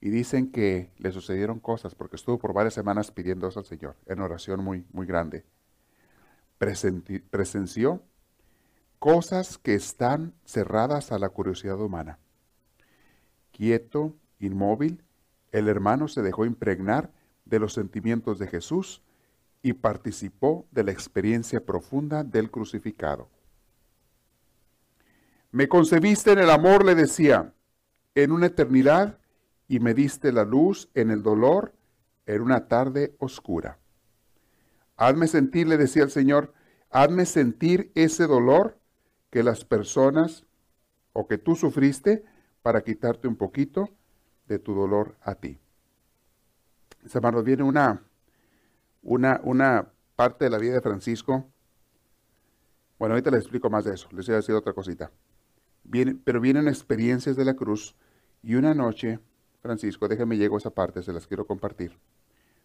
Y dicen que le sucedieron cosas porque estuvo por varias semanas pidiendo al Señor, en oración muy, muy grande. presenció cosas que están cerradas a la curiosidad humana. Quieto, Inmóvil, el hermano se dejó impregnar de los sentimientos de Jesús y participó de la experiencia profunda del crucificado. Me concebiste en el amor, le decía, en una eternidad y me diste la luz en el dolor en una tarde oscura. Hazme sentir, le decía el Señor, hazme sentir ese dolor que las personas o que tú sufriste para quitarte un poquito de tu dolor a ti. Hermanos, viene una, una, una parte de la vida de Francisco. Bueno, ahorita les explico más de eso. Les voy a decir otra cosita. Viene, pero vienen experiencias de la cruz y una noche, Francisco, déjame llego a esa parte, se las quiero compartir.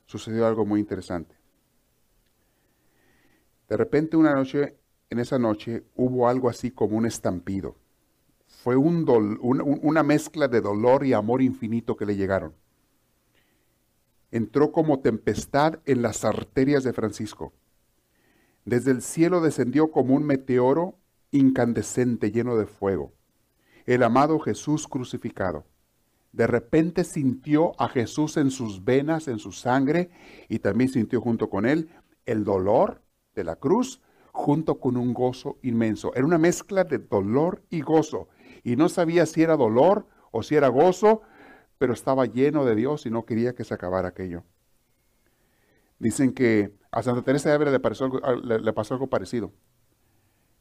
Sucedió algo muy interesante. De repente una noche, en esa noche, hubo algo así como un estampido fue un una mezcla de dolor y amor infinito que le llegaron. Entró como tempestad en las arterias de Francisco. Desde el cielo descendió como un meteoro incandescente lleno de fuego. El amado Jesús crucificado. De repente sintió a Jesús en sus venas, en su sangre, y también sintió junto con él el dolor de la cruz, junto con un gozo inmenso. Era una mezcla de dolor y gozo y no sabía si era dolor o si era gozo, pero estaba lleno de Dios y no quería que se acabara aquello. Dicen que a Santa Teresa de Ávila le, pasó algo parecido.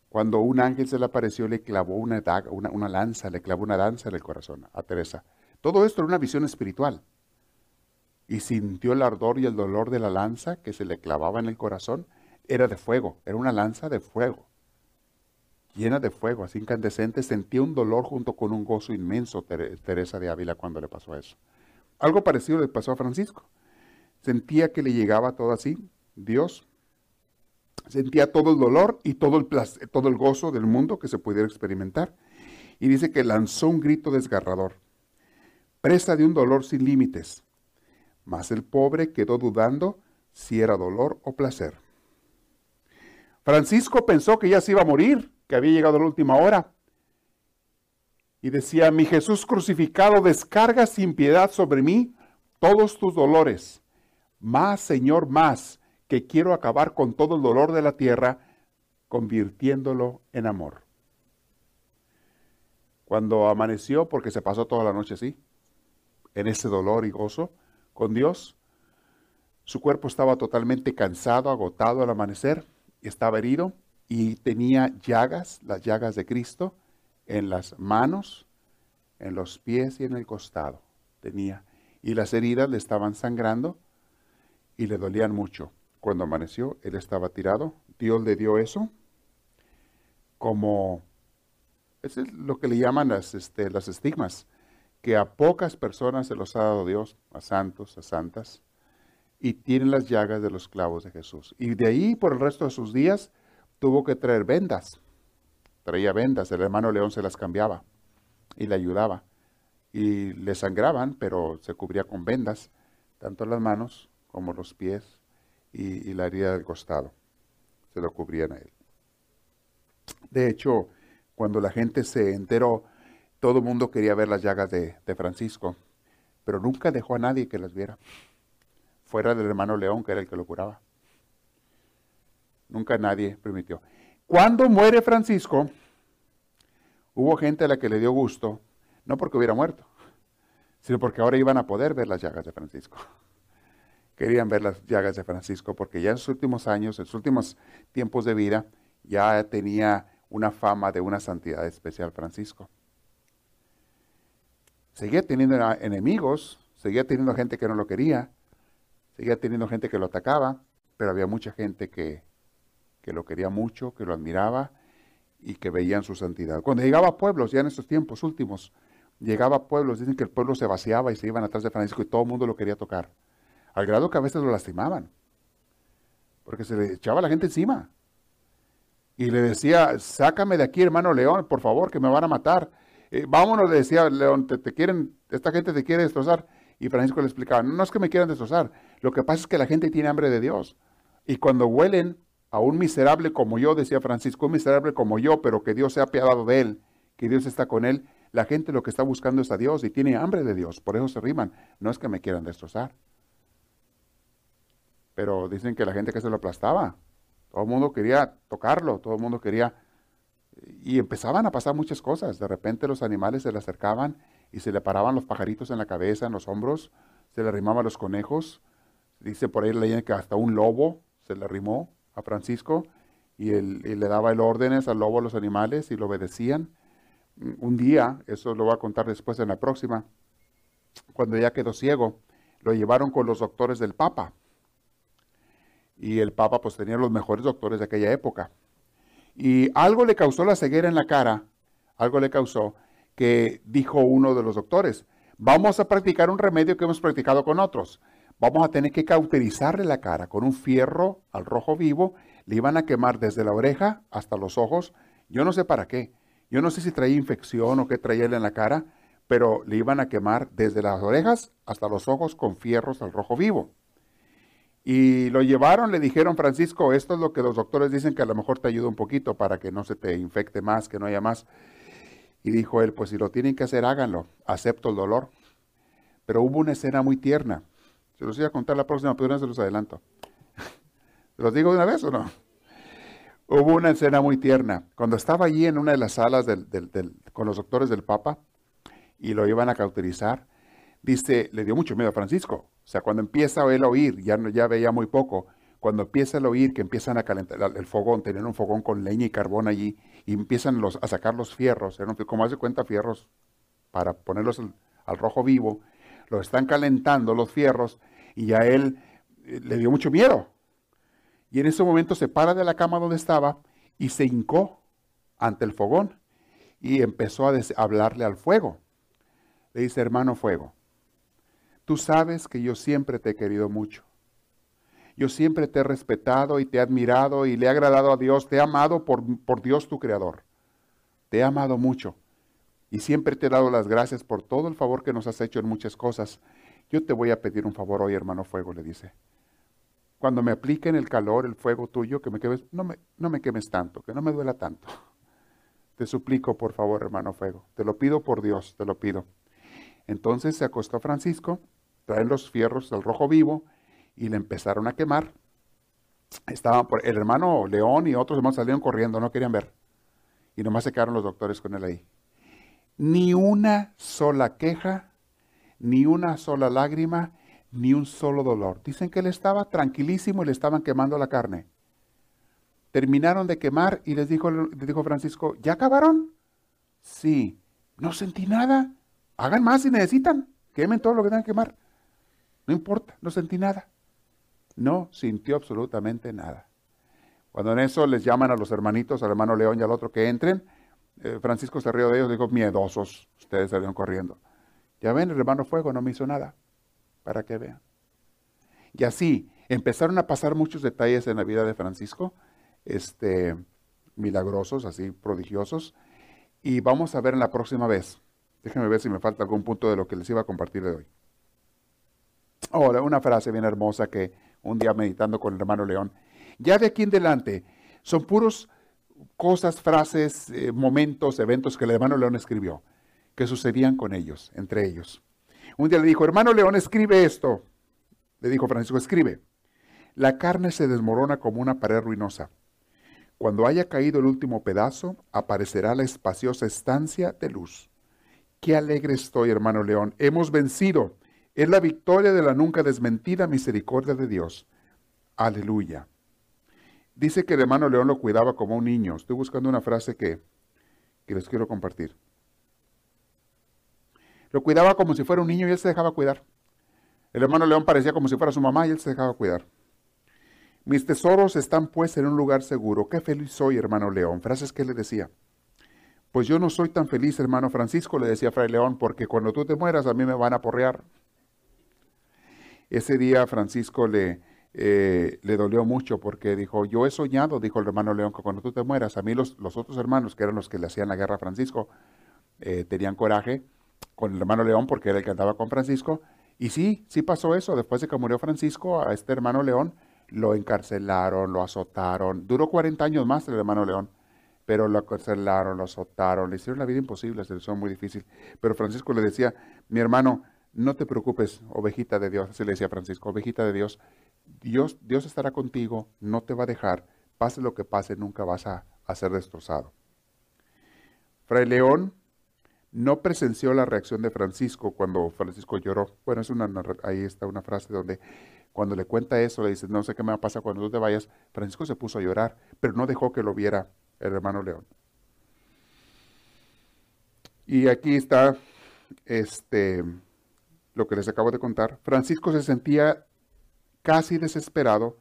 Cuando un ángel se le apareció, le clavó una, una, lanza, le clavó una lanza en el corazón a Teresa. Todo esto era una visión espiritual. Y sintió el ardor y el dolor de la lanza que se le clavaba en el corazón. Era de fuego, era una lanza de fuego llena de fuego, así incandescente, sentía un dolor junto con un gozo inmenso Teresa de Ávila cuando le pasó eso. Algo parecido le pasó a Francisco. Sentía que le llegaba todo así, Dios. Sentía todo el dolor y todo el, todo el gozo del mundo que se pudiera experimentar. Y dice que lanzó un grito desgarrador, presa de un dolor sin límites. Mas el pobre quedó dudando si era dolor o placer. Francisco pensó que ya se iba a morir que había llegado la última hora. Y decía, mi Jesús crucificado, descarga sin piedad sobre mí todos tus dolores. más, Señor, más, que quiero acabar con todo el dolor de la tierra, convirtiéndolo en amor. Cuando amaneció, porque se pasó toda la noche así, en ese dolor y gozo con Dios, su cuerpo estaba totalmente cansado, agotado al amanecer, estaba herido y tenía llagas, las llagas de Cristo, en las manos, en los pies y en el costado. Tenía. Y las heridas le estaban sangrando y le dolían mucho. Cuando amaneció, él estaba tirado. Dios le dio eso como, es lo que le llaman las, este, las estigmas, que a pocas personas se los ha dado Dios, a santos, a santas, y tienen las llagas de los clavos de Jesús. Y de ahí, por el resto de sus días, tuvo que traer vendas. Traía vendas, el hermano León se las cambiaba y le ayudaba. Y le sangraban, pero se cubría con vendas, tanto las manos como los pies y, la herida del costado. Se lo cubrían a él. De hecho, cuando la gente se enteró, todo el mundo quería ver las llagas de, de, Francisco, pero nunca dejó a nadie que las viera, fuera del hermano León, que era el que lo curaba. Nunca nadie permitió. Cuando muere Francisco, hubo gente a la que le dio gusto, no porque hubiera muerto, sino porque ahora iban a poder ver las llagas de Francisco. Querían ver las llagas de Francisco porque ya en sus últimos años, en sus últimos tiempos de vida, ya tenía una fama de una santidad especial Francisco. Seguía teniendo enemigos, seguía teniendo gente que no lo quería, seguía teniendo gente que lo atacaba, pero había mucha gente que, que lo quería mucho, que lo admiraba y que veían su santidad. Cuando llegaba a pueblos, ya en estos tiempos últimos, llegaba a pueblos, dicen que el pueblo se vaciaba y se iban atrás de Francisco y todo el mundo lo quería tocar. Al grado que a veces lo lastimaban, porque se le echaba la gente encima. Y le decía, sácame de aquí, hermano León, por favor, que me van a matar. Eh, vámonos, le decía León, te, te, quieren, esta gente te quiere destrozar. Y Francisco le explicaba, no, no es que me quieran destrozar, lo que pasa es que la gente tiene hambre de Dios. Y cuando huelen a un miserable como yo, decía Francisco, un miserable como yo, pero que Dios se ha apiadado de él, que Dios está con él, la gente lo que está buscando es a Dios y tiene hambre de Dios, por eso se riman. No es que me quieran destrozar. Pero dicen que la gente que se lo aplastaba, todo el mundo quería tocarlo, todo el mundo quería... Y empezaban a pasar muchas cosas. De repente los animales se le acercaban y se le paraban los pajaritos en la cabeza, en los hombros, se le arrimaban los conejos. Dice por ahí la leyenda que hasta un lobo se le arrimó a Francisco y, él, le daba el órdenes al lobo a los animales y lo obedecían. Un día, eso lo voy a contar después en la próxima, cuando ya quedó ciego, lo llevaron con los doctores del Papa. Y el Papa pues tenía los mejores doctores de aquella época. Y algo le causó la ceguera en la cara, algo le causó que dijo uno de los doctores, vamos a practicar un remedio que hemos practicado con otros vamos a tener que cauterizarle la cara con un fierro al rojo vivo, le iban a quemar desde la oreja hasta los ojos, yo no sé para qué, yo no sé si traía infección o qué traía él en la cara, pero le iban a quemar desde las orejas hasta los ojos con fierros al rojo vivo. Y lo llevaron, le dijeron, Francisco, esto es lo que los doctores dicen que a lo mejor te ayuda un poquito para que no se te infecte más, que no haya más. Y dijo él, pues si lo tienen que hacer, háganlo, acepto el dolor. Pero hubo una escena muy tierna. Se los voy a contar la próxima, pero no se los adelanto. ¿Se los digo de una vez o no? Hubo una escena muy tierna. Cuando estaba allí en una de las salas con los doctores del Papa y lo iban a cauterizar, dice, le dio mucho miedo a Francisco. O sea, cuando empieza él a oír, ya, ya veía muy poco, cuando empieza a oír que empiezan a calentar el fogón, tener un fogón con leña y carbón allí, y empiezan los, a sacar los fierros, como hace cuenta fierros, para ponerlos al, rojo vivo, lo están calentando los fierros, y a él eh, le dio mucho miedo. Y en ese momento se para de la cama donde estaba y se hincó ante el fogón y empezó a hablarle al fuego. Le dice, hermano fuego, tú sabes que yo siempre te he querido mucho. Yo siempre te he respetado y te he admirado y le he agradado a Dios, te he amado por, por Dios tu Creador. Te he amado mucho y siempre te he dado las gracias por todo el favor que nos has hecho en muchas cosas yo te voy a pedir un favor hoy, hermano fuego, le dice. Cuando me apliquen el calor, el fuego tuyo, que me quemes, no me, no me quemes tanto, que no me duela tanto. Te suplico, por favor, hermano fuego. Te lo pido por Dios, te lo pido. Entonces se acostó Francisco, traen los fierros del rojo vivo y le empezaron a quemar. Estaban por, el hermano León y otros hermanos salieron corriendo, no querían ver. Y nomás se quedaron los doctores con él ahí. Ni una sola queja, ni una sola lágrima, ni un solo dolor. Dicen que él estaba tranquilísimo y le estaban quemando la carne. Terminaron de quemar y les dijo, dijo Francisco, ¿ya acabaron? Sí, no sentí nada. Hagan más si necesitan. Quemen todo lo que tengan que quemar. No importa, no sentí nada. No sintió absolutamente nada. Cuando en eso les llaman a los hermanitos, al hermano León y al otro que entren, eh, Francisco se rió de ellos, dijo, miedosos, ustedes salieron corriendo. Ya ven, el hermano Fuego no me hizo nada, para que vean. Y así empezaron a pasar muchos detalles en la vida de Francisco, este, milagrosos, así prodigiosos, y vamos a ver en la próxima vez. Déjenme ver si me falta algún punto de lo que les iba a compartir de hoy. Ahora, una frase bien hermosa que un día meditando con el hermano León, ya de aquí en adelante son puros cosas, frases, eh, momentos, eventos que el hermano León escribió, que sucedían con ellos, entre ellos. Un día le dijo, hermano León, escribe esto. Le dijo Francisco, escribe. La carne se desmorona como una pared ruinosa. Cuando haya caído el último pedazo, aparecerá la espaciosa estancia de luz. Qué alegre estoy, hermano León. Hemos vencido. Es la victoria de la nunca desmentida misericordia de Dios. Aleluya. Dice que el hermano León lo cuidaba como un niño. Estoy buscando una frase que, que les quiero compartir. Lo cuidaba como si fuera un niño y él se dejaba cuidar. El hermano León parecía como si fuera su mamá y él se dejaba cuidar. Mis tesoros están pues en un lugar seguro. Qué feliz soy, hermano León. Frases que le decía. Pues yo no soy tan feliz, hermano Francisco, le decía Fray León, porque cuando tú te mueras a mí me van a porrear. Ese día Francisco le, eh, le dolió mucho porque dijo, yo he soñado, dijo el hermano León, que cuando tú te mueras, a mí los, los otros hermanos, que eran los que le hacían la guerra a Francisco, eh, tenían coraje con el hermano León porque era el que andaba con Francisco. Y sí, sí pasó eso. Después de que murió Francisco, a este hermano León lo encarcelaron, lo azotaron. Duró 40 años más el hermano León, pero lo encarcelaron, lo azotaron, le hicieron la vida imposible, se le hizo muy difícil. Pero Francisco le decía, mi hermano, no te preocupes, ovejita de Dios, así le decía Francisco, ovejita de Dios, Dios, Dios estará contigo, no te va a dejar, pase lo que pase, nunca vas a, ser destrozado. Fray León no presenció la reacción de Francisco cuando Francisco lloró. Bueno, es una, ahí está una frase donde cuando le cuenta eso, le dice, no sé qué me va a pasar cuando tú te vayas. Francisco se puso a llorar, pero no dejó que lo viera el hermano León. Y aquí está este, lo que les acabo de contar. Francisco se sentía casi desesperado,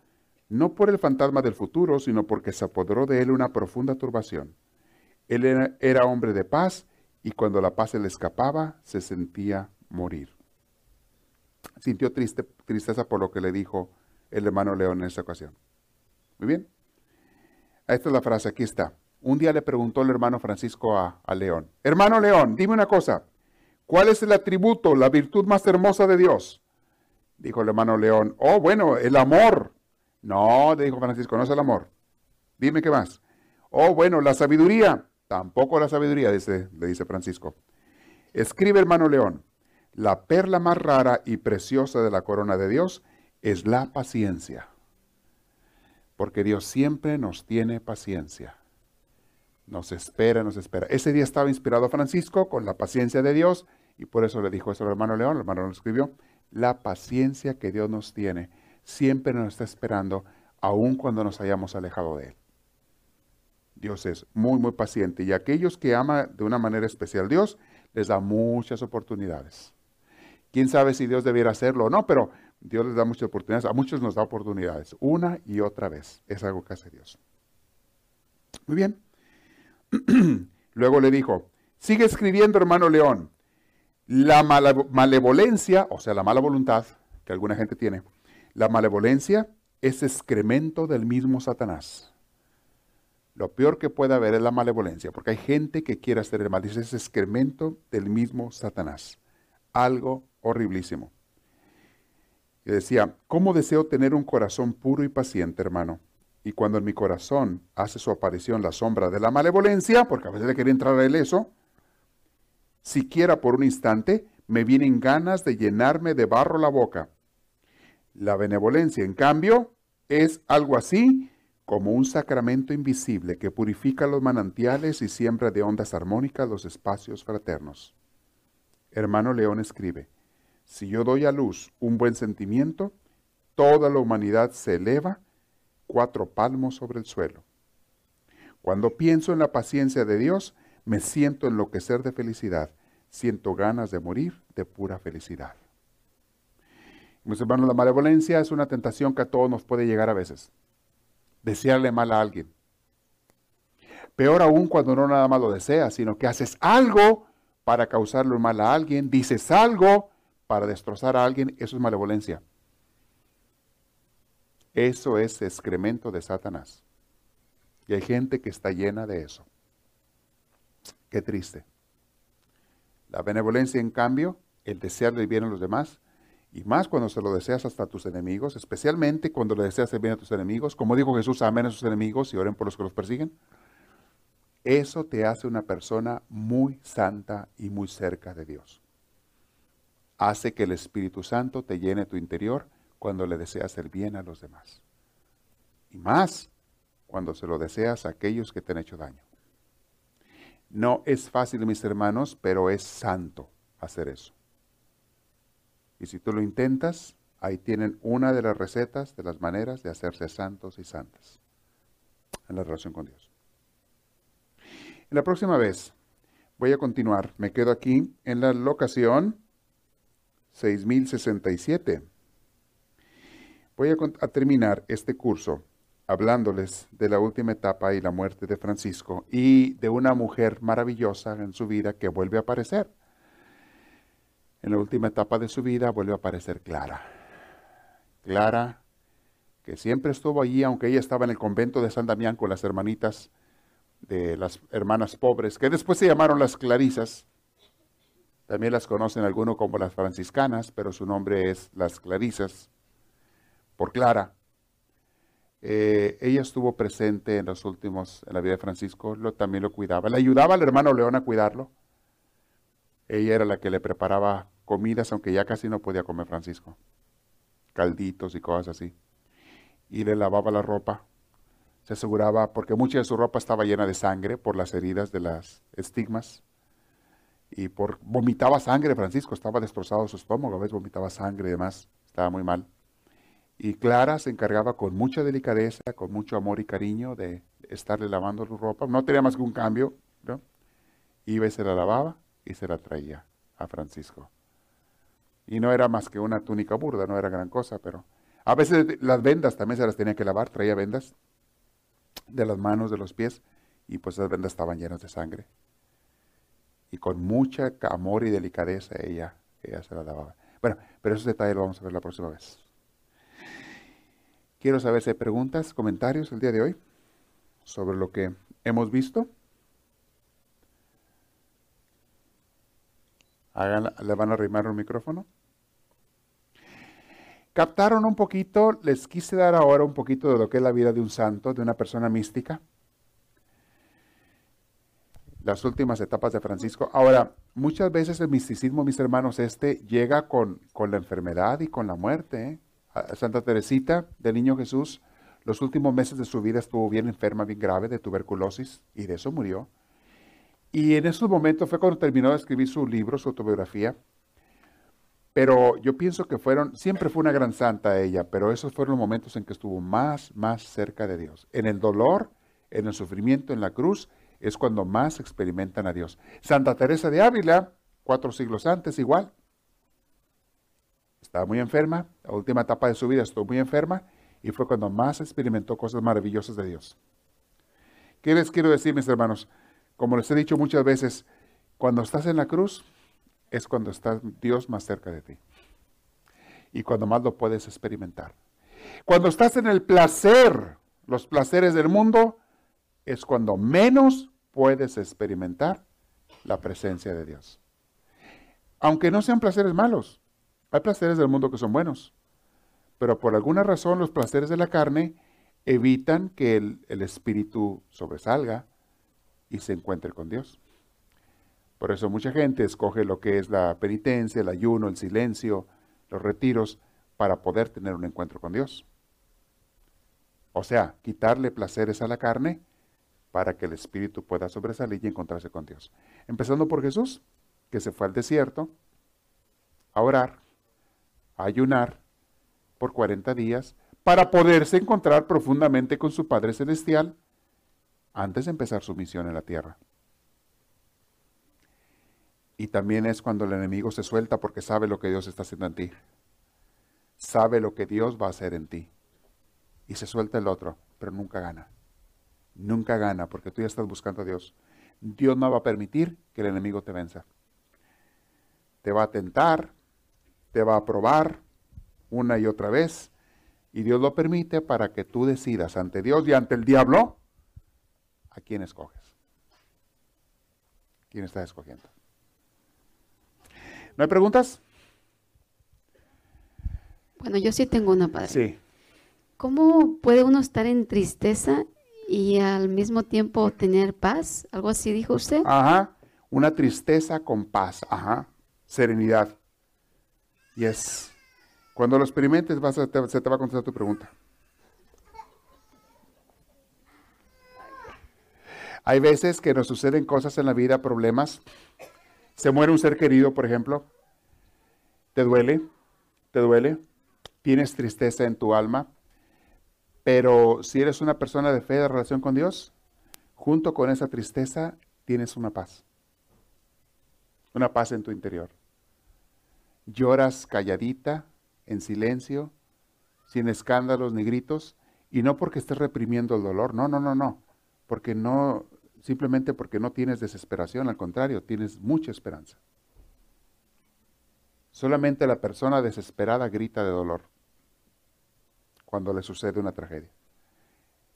no por el fantasma del futuro, sino porque se apoderó de él una profunda turbación. Él era, hombre de paz y cuando la paz se le escapaba, se sentía morir. Sintió triste, tristeza por lo que le dijo el hermano León en esa ocasión. Muy bien. Esta es la frase, aquí está. Un día le preguntó el hermano Francisco a León, hermano León, dime una cosa, ¿cuál es el atributo, la virtud más hermosa de Dios? Dijo el hermano León, oh, bueno, el amor. No, dijo Francisco, no es el amor. Dime qué más. Oh, bueno, la sabiduría. Tampoco la sabiduría, dice, le dice Francisco. Escribe, hermano León, la perla más rara y preciosa de la corona de Dios es la paciencia. Porque Dios siempre nos tiene paciencia. Nos espera, nos espera. Ese día estaba inspirado Francisco con la paciencia de Dios y por eso le dijo eso al hermano León. El hermano lo escribió la paciencia que Dios nos tiene. Siempre nos está esperando, aun cuando nos hayamos alejado de Él. Dios es muy, muy paciente. Y aquellos que ama de una manera especial Dios, les da muchas oportunidades. Quién sabe si Dios debiera hacerlo o no, pero Dios les da muchas oportunidades. A muchos nos da oportunidades, una y otra vez. Es algo que hace Dios. Muy bien. Luego le dijo, sigue escribiendo, hermano León. La malevolencia, o sea, la mala voluntad que alguna gente tiene, la malevolencia es excremento del mismo Satanás. Lo peor que puede haber es la malevolencia, porque hay gente que quiere hacer el mal. Dice, es excremento del mismo Satanás. Algo horriblísimo. Y decía, ¿cómo deseo tener un corazón puro y paciente, hermano? Y cuando en mi corazón hace su aparición la sombra de la malevolencia, porque a veces le quería entrar a él eso, siquiera por un instante, me vienen ganas de llenarme de barro la boca. La benevolencia, en cambio, es algo así como un sacramento invisible que purifica los manantiales y siembra de ondas armónicas los espacios fraternos. Hermano León escribe, si yo doy a luz un buen sentimiento, toda la humanidad se eleva cuatro palmos sobre el suelo. Cuando pienso en la paciencia de Dios, me siento enloquecer de felicidad, siento ganas de morir de pura felicidad. Mis hermanos, la malevolencia es una tentación que a todos nos puede llegar a veces. Desearle mal a alguien. Peor aún cuando no nada más lo deseas, sino que haces algo para causarle mal a alguien, dices algo para destrozar a alguien, eso es malevolencia. Eso es excremento de Satanás. Y hay gente que está llena de eso. Qué triste. La benevolencia, en cambio, el desearle bien a los demás, y más cuando se lo deseas hasta a tus enemigos, especialmente cuando le deseas el bien a tus enemigos, como dijo Jesús, amen a sus enemigos y oren por los que los persiguen. Eso te hace una persona muy santa y muy cerca de Dios. Hace que el Espíritu Santo te llene tu interior cuando le deseas el bien a los demás. Y más cuando se lo deseas a aquellos que te han hecho daño. No es fácil, mis hermanos, pero es santo hacer eso. Y si tú lo intentas, ahí tienen una de las recetas, de las maneras de hacerse santos y santas en la relación con Dios. En la próxima vez voy a continuar. Me quedo aquí en la locación 6067. Voy a, terminar este curso hablándoles de la última etapa y la muerte de Francisco y de una mujer maravillosa en su vida que vuelve a aparecer. En la última etapa de su vida vuelve a aparecer Clara. Clara, que siempre estuvo allí, aunque ella estaba en el convento de San Damián con las hermanitas de las hermanas pobres, que después se llamaron las Clarisas. También las conocen algunos como las franciscanas, pero su nombre es las Clarisas, por Clara. Eh, ella estuvo presente en los últimos, en la vida de Francisco, lo, también lo cuidaba. Le ayudaba al hermano León a cuidarlo. Ella era la que le preparaba comidas, aunque ya casi no podía comer Francisco. Calditos y cosas así. Y le lavaba la ropa. Se aseguraba, porque mucha de su ropa estaba llena de sangre por las heridas de las estigmas. Y por vomitaba sangre, Francisco, estaba destrozado su estómago, a veces vomitaba sangre y demás, estaba muy mal. Y Clara se encargaba con mucha delicadeza, con mucho amor y cariño de estarle lavando su ropa. No tenía más que un cambio, ¿no? Iba y se la lavaba y se la traía a Francisco. Y no era más que una túnica burda, no era gran cosa, pero a veces las vendas también se las tenía que lavar, traía vendas de las manos, de los pies, y pues esas vendas estaban llenas de sangre. Y con mucha amor y delicadeza ella, ella se la lavaba. Bueno, pero esos detalles los vamos a ver la próxima vez. Quiero saber si hay preguntas, comentarios el día de hoy sobre lo que hemos visto. le van a arrimar un micrófono. ¿Captaron un poquito? Les quise dar ahora un poquito de lo que es la vida de un santo, de una persona mística. Las últimas etapas de Francisco. Ahora, muchas veces el misticismo, mis hermanos, este llega con, con la enfermedad y con la muerte. ¿eh? Santa Teresita del Niño Jesús, los últimos meses de su vida estuvo bien enferma, bien grave de tuberculosis y de eso murió. Y en esos momentos fue cuando terminó de escribir su libro, su autobiografía. Pero yo pienso que fueron, siempre fue una gran santa ella, pero esos fueron los momentos en que estuvo más, más cerca de Dios. En el dolor, en el sufrimiento, en la cruz, es cuando más experimentan a Dios. Santa Teresa de Ávila, cuatro siglos antes, igual, estaba muy enferma, la última etapa de su vida estuvo muy enferma y fue cuando más experimentó cosas maravillosas de Dios. ¿Qué les quiero decir, mis hermanos? Como les he dicho muchas veces, cuando estás en la cruz es cuando está Dios más cerca de ti y cuando más lo puedes experimentar. Cuando estás en el placer, los placeres del mundo, es cuando menos puedes experimentar la presencia de Dios. Aunque no sean placeres malos, hay placeres del mundo que son buenos, pero por alguna razón los placeres de la carne evitan que el, espíritu sobresalga y se encuentre con Dios. Por eso mucha gente escoge lo que es la penitencia, el ayuno, el silencio, los retiros, para poder tener un encuentro con Dios. O sea, quitarle placeres a la carne para que el espíritu pueda sobresalir y encontrarse con Dios. Empezando por Jesús, que se fue al desierto a orar, ayunar por 40 días, para poderse encontrar profundamente con su Padre Celestial antes de empezar su misión en la tierra. Y también es cuando el enemigo se suelta porque sabe lo que Dios está haciendo en ti. Sabe lo que Dios va a hacer en ti. Y se suelta el otro, pero nunca gana. Nunca gana porque tú ya estás buscando a Dios. Dios no va a permitir que el enemigo te venza. Te va a tentar, te va a probar una y otra vez. Y Dios lo permite para que tú decidas ante Dios y ante el diablo a quién escoges. ¿Quién estás escogiendo? ¿No hay preguntas? Bueno, yo sí tengo una, padre. Sí. ¿Cómo puede uno estar en tristeza y al mismo tiempo tener paz? ¿Algo así dijo usted? Ajá. Una tristeza con paz. Ajá. Serenidad. Y es. Cuando lo experimentes, vas a, te- se te va a contestar tu pregunta. Hay veces que nos suceden cosas en la vida, problemas. Se muere un ser querido, por ejemplo. Te duele, te duele. Tienes tristeza en tu alma. Pero si eres una persona de fe, de relación con Dios, junto con esa tristeza tienes una paz. Una paz en tu interior. Lloras calladita, en silencio, sin escándalos ni gritos, y no porque estés reprimiendo el dolor, no, no, no, no, porque no, simplemente porque no tienes desesperación, al contrario, tienes mucha esperanza. Solamente la persona desesperada grita de dolor cuando le sucede una tragedia.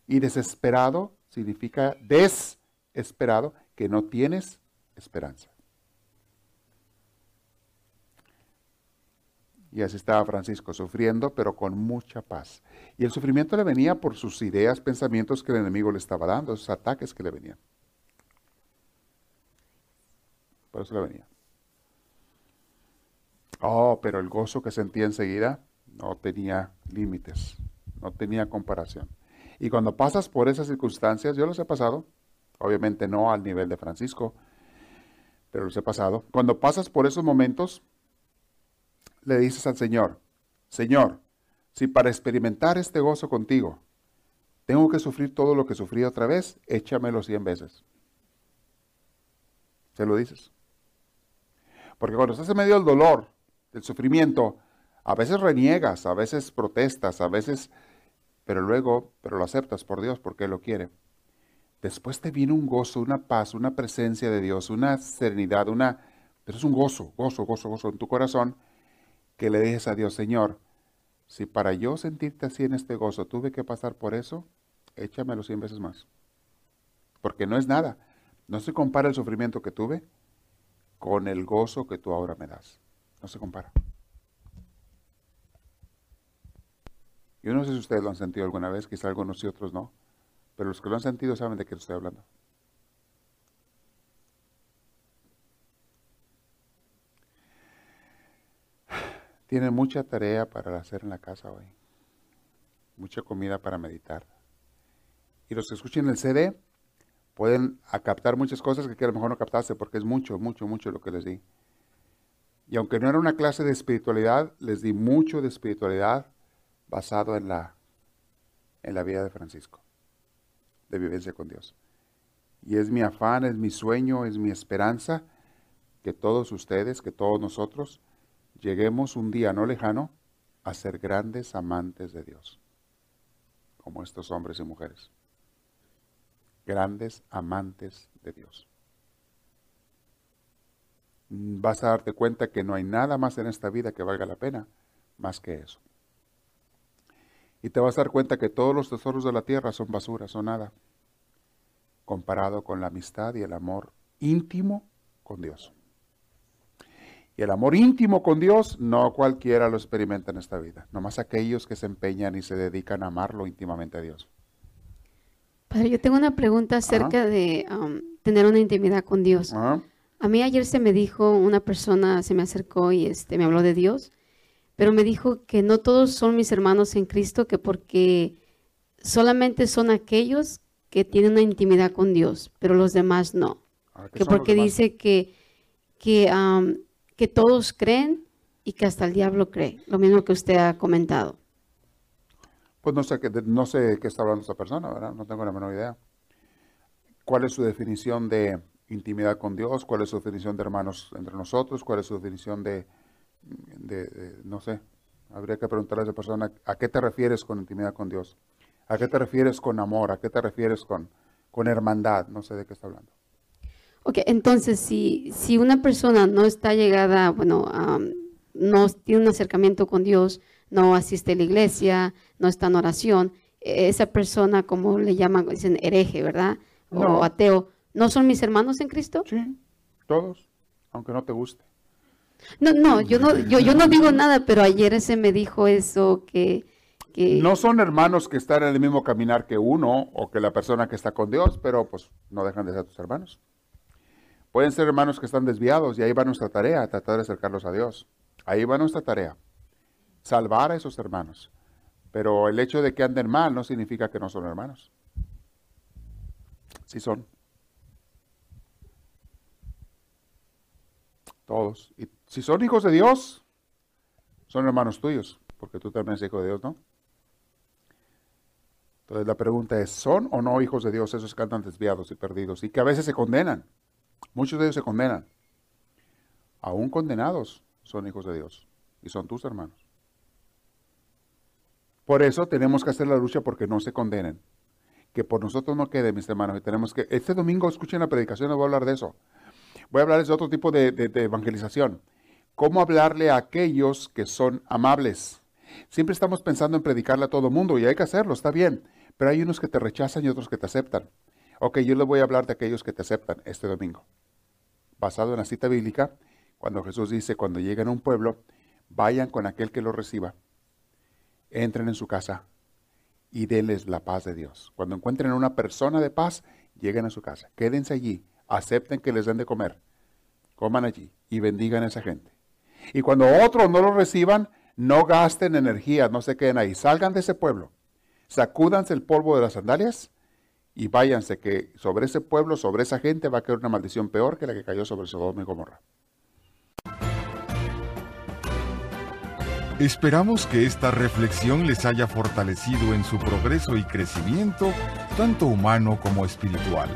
Y desesperado significa desesperado, que no tienes esperanza. Y así estaba Francisco, sufriendo, pero con mucha paz. Y el sufrimiento le venía por sus ideas, pensamientos que el enemigo le estaba dando, esos ataques que le venían. Por eso le venía. Oh, pero el gozo que sentía enseguida no tenía límites, no tenía comparación. Y cuando pasas por esas circunstancias, yo los he pasado, obviamente no al nivel de Francisco, pero los he pasado. Cuando pasas por esos momentos, le dices al Señor, Señor, si para experimentar este gozo contigo tengo que sufrir todo lo que sufrí otra vez, échamelo cien veces. Se lo dices. Porque cuando estás en medio del dolor, del sufrimiento, a veces reniegas, a veces protestas, a veces, pero luego, pero lo aceptas por Dios porque Él lo quiere. Después te viene un gozo, una paz, una presencia de Dios, una serenidad, una, pero es un gozo, gozo, gozo, gozo en tu corazón que le dejes a Dios, Señor, si para yo sentirte así en este gozo tuve que pasar por eso, échamelo cien veces más. Porque no es nada. No se compara el sufrimiento que tuve con el gozo que tú ahora me das. No se compara. Yo no sé si ustedes lo han sentido alguna vez, quizá algunos y otros no, pero los que lo han sentido saben de qué estoy hablando. Tienen mucha tarea para hacer en la casa hoy. Mucha comida para meditar. Y los que escuchen el CD pueden captar muchas cosas que a lo mejor no captaste porque es mucho, mucho, mucho lo que les di. Y aunque no era una clase de espiritualidad, les di mucho de espiritualidad basado en la, en la vida de Francisco, de vivencia con Dios. Y es mi afán, es mi sueño, es mi esperanza que todos ustedes, que todos nosotros, lleguemos un día no lejano a ser grandes amantes de Dios, como estos hombres y mujeres. Grandes amantes de Dios. Vas a darte cuenta que no hay nada más en esta vida que valga la pena más que eso. Y te vas a dar cuenta que todos los tesoros de la tierra son basura, son nada, comparado con la amistad y el amor íntimo con Dios. Y el amor íntimo con Dios, no cualquiera lo experimenta en esta vida, nomás aquellos que se empeñan y se dedican a amarlo íntimamente a Dios. Padre, yo tengo una pregunta acerca de um, tener una intimidad con Dios. Ajá. A mí ayer se me dijo, una persona se me acercó y este, me habló de Dios, pero me dijo que no todos son mis hermanos en Cristo, que porque solamente son aquellos que tienen una intimidad con Dios, pero los demás no. Ah, ¿qué Que porque dice que, que, am, que todos creen y que hasta el diablo cree, lo mismo que usted ha comentado. Pues no sé, qué, no sé qué está hablando esta persona, ¿verdad? No tengo la menor idea. ¿Cuál es su definición de intimidad con Dios? ¿Cuál es su definición de hermanos entre nosotros? ¿Cuál es su definición de, de- de- no sé, habría que preguntarle a esa persona, ¿a qué te refieres con intimidad con Dios? ¿A qué te refieres con amor? ¿A qué te refieres con, con hermandad? No sé de qué está hablando. Ok, entonces si, si una persona no está llegada, bueno, am, no tiene un acercamiento con Dios, no asiste a la iglesia, no está en oración, eh, esa persona, como le llaman, dicen hereje, ¿verdad? O No. ateo, ¿no son mis hermanos en Cristo? Sí, todos, aunque no te guste. No, no, yo no, yo, yo no digo nada, pero ayer ese me dijo eso que, que No son hermanos que están en el mismo caminar que uno o que la persona que está con Dios, pero pues no dejan de ser tus hermanos. Pueden ser hermanos que están desviados y ahí va nuestra tarea, tratar de acercarlos a Dios. Ahí va nuestra tarea, salvar a esos hermanos. Pero el hecho de que anden mal no significa que no son hermanos. Sí son. Todos. Y si son hijos de Dios, son hermanos tuyos, porque tú también eres hijo de Dios, ¿no? Entonces la pregunta es, ¿son o no hijos de Dios esos que andan desviados y perdidos? Y que a veces se condenan. Muchos de ellos se condenan. Aún condenados son hijos de Dios y son tus hermanos. Por eso tenemos que hacer la lucha porque no se condenen. Que por nosotros no quede, mis hermanos. Y tenemos que, este domingo escuchen la predicación, no voy a hablar de eso. Voy a hablarles de otro tipo de- de evangelización. ¿Cómo hablarle a aquellos que son amables? Siempre estamos pensando en predicarle a todo mundo y hay que hacerlo, está bien. Pero hay unos que te rechazan y otros que te aceptan. Ok, yo les voy a hablar de aquellos que te aceptan este domingo. Basado en la cita bíblica, cuando Jesús dice, cuando lleguen a un pueblo, vayan con aquel que los reciba, entren en su casa y denles la paz de Dios. Cuando encuentren a una persona de paz, lleguen a su casa, quédense allí, acepten que les den de comer, coman allí y bendigan a esa gente. Y cuando otros no lo reciban, no gasten energía, no se queden ahí, salgan de ese pueblo, sacúdanse el polvo de las sandalias y váyanse, que sobre ese pueblo, sobre esa gente va a caer una maldición peor que la que cayó sobre Sodoma y Gomorra. Esperamos que esta reflexión les haya fortalecido en su progreso y crecimiento, tanto humano como espiritual.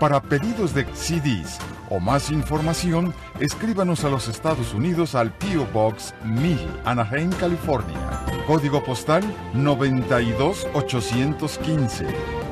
Para pedidos de CDs o más información, escríbanos a los Estados Unidos al P.O. Box 1000, Anaheim, California. Código postal 92815.